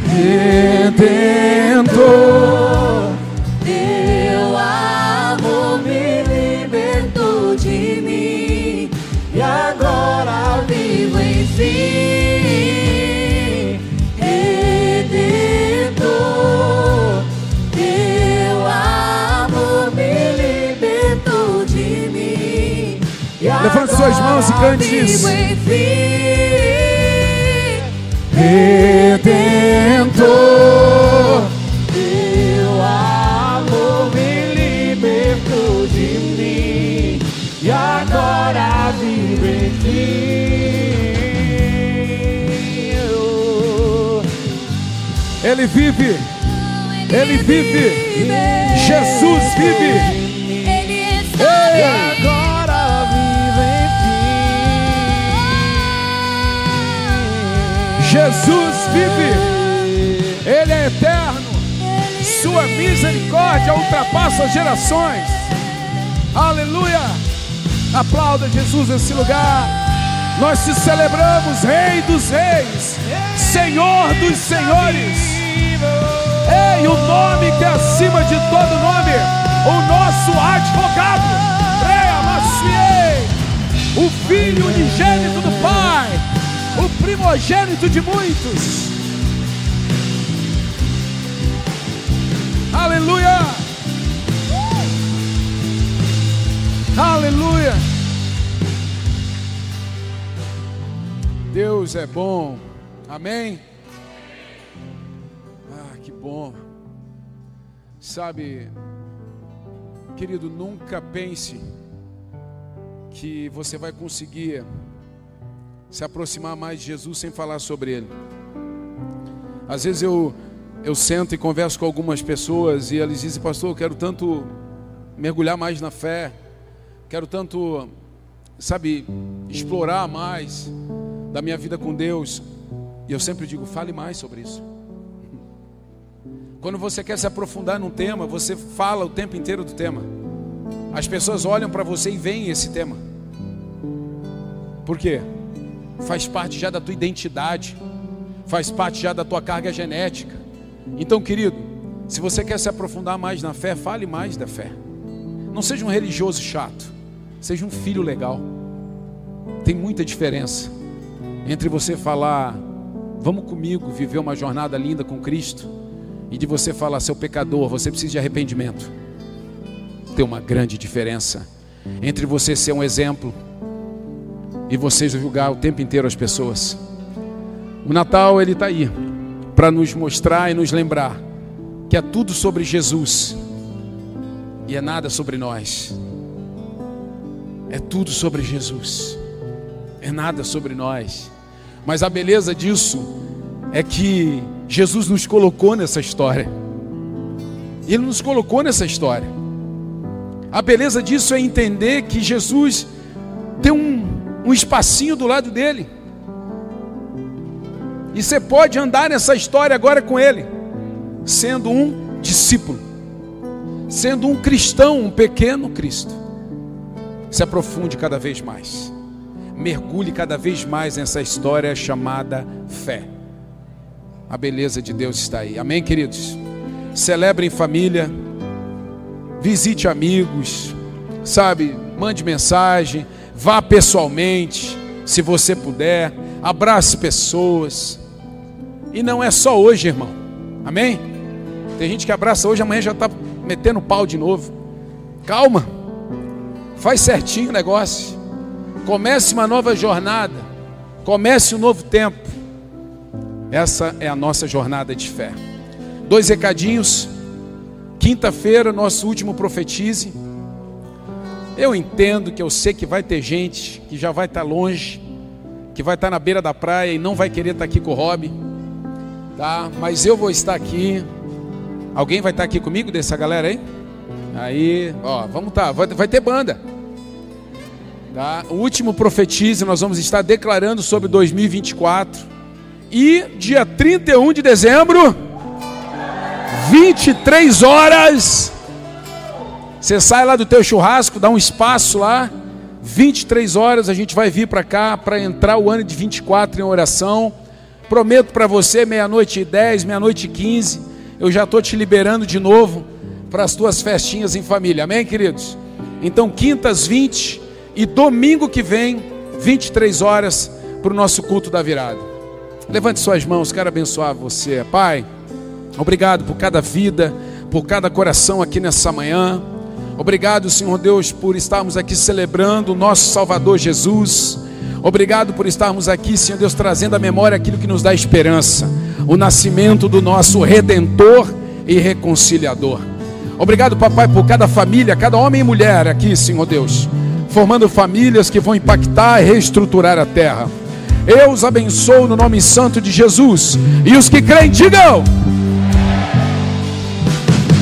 Redentor, mãos e cante isso. Redentor, Teu amor me libertou de mim e agora vivo em ti. Ele vive, Ele vive, Jesus vive. Ele está Jesus vive, Ele é eterno, Sua misericórdia ultrapassa as gerações. Aleluia! Aplauda Jesus nesse lugar. Nós te celebramos, Rei dos Reis, Senhor dos Senhores. Ei, o nome que é acima de todo nome, o nosso advogado, Rea Maciei, o Filho unigênito do Pai, primogênito de muitos. Aleluia! Aleluia! Deus é bom. Amém? Ah, que bom. Sabe, querido, nunca pense que você vai conseguir se aproximar mais de Jesus sem falar sobre Ele. Às vezes eu, eu sento e converso com algumas pessoas e eles dizem, pastor, eu quero tanto mergulhar mais na fé, quero tanto, sabe, explorar mais da minha vida com Deus. E eu sempre digo, fale mais sobre isso. Quando você quer se aprofundar num tema, você fala o tempo inteiro do tema. As pessoas olham para você e veem esse tema. Por quê? Faz parte já da tua identidade, faz parte já da tua carga genética. Então, querido, se você quer se aprofundar mais na fé, fale mais da fé. Não seja um religioso chato, seja um filho legal. Tem muita diferença entre você falar, vamos comigo viver uma jornada linda com Cristo, e de você falar, seu pecador, você precisa de arrependimento. Tem uma grande diferença entre você ser um exemplo e você julgar o tempo inteiro as pessoas. O Natal ele está aí para nos mostrar e nos lembrar que é tudo sobre Jesus e é nada sobre nós. É tudo sobre Jesus. é nada sobre nós. Mas a beleza disso é que Jesus nos colocou nessa história. Ele nos colocou nessa história. A beleza disso é entender que Jesus tem um, um espacinho do lado dele. E você pode andar nessa história agora com ele, sendo um discípulo, sendo um cristão, um pequeno Cristo. Se aprofunde cada vez mais, mergulhe cada vez mais nessa história chamada fé. A beleza de Deus está aí, amém, queridos? Celebre em família visite amigos, sabe? Mande mensagem, vá pessoalmente, se você puder, abrace pessoas. E não é só hoje, irmão. Amém? Tem gente que abraça hoje, amanhã já está metendo pau de novo. Calma, faz certinho o negócio. Comece uma nova jornada, comece um novo tempo. Essa é a nossa jornada de fé. Dois recadinhos. Quinta-feira, nosso último profetize. Eu entendo que eu sei que vai ter gente que já vai estar longe, que vai estar na beira da praia e não vai querer estar aqui com o Rob, tá? Mas eu vou estar aqui. Alguém vai estar aqui comigo dessa galera aí? Aí, ó, vamos tá, vai, vai ter banda. Tá? O último profetize nós vamos estar declarando sobre 2024. E dia 31 de dezembro, 23 horas. Você sai lá do teu churrasco, dá um espaço lá. 23 horas a gente vai vir para cá para entrar o ano de 24 em oração. Prometo para você, meia-noite e 10, meia-noite e 15, eu já estou te liberando de novo para as tuas festinhas em família. Amém, queridos? Então, quintas 20 e domingo que vem, 23 horas, para o nosso culto da virada. Levante suas mãos, quero abençoar você. Pai. Obrigado por cada vida, por cada coração aqui nessa manhã. Obrigado, Senhor Deus, por estarmos aqui celebrando o nosso Salvador Jesus. Obrigado por estarmos aqui, Senhor Deus, trazendo à memória aquilo que nos dá esperança, o nascimento do nosso redentor e reconciliador. Obrigado, papai, por cada família, cada homem e mulher aqui, Senhor Deus, formando famílias que vão impactar e reestruturar a terra. Eu os abençoo no nome santo de Jesus. E os que creem, digam.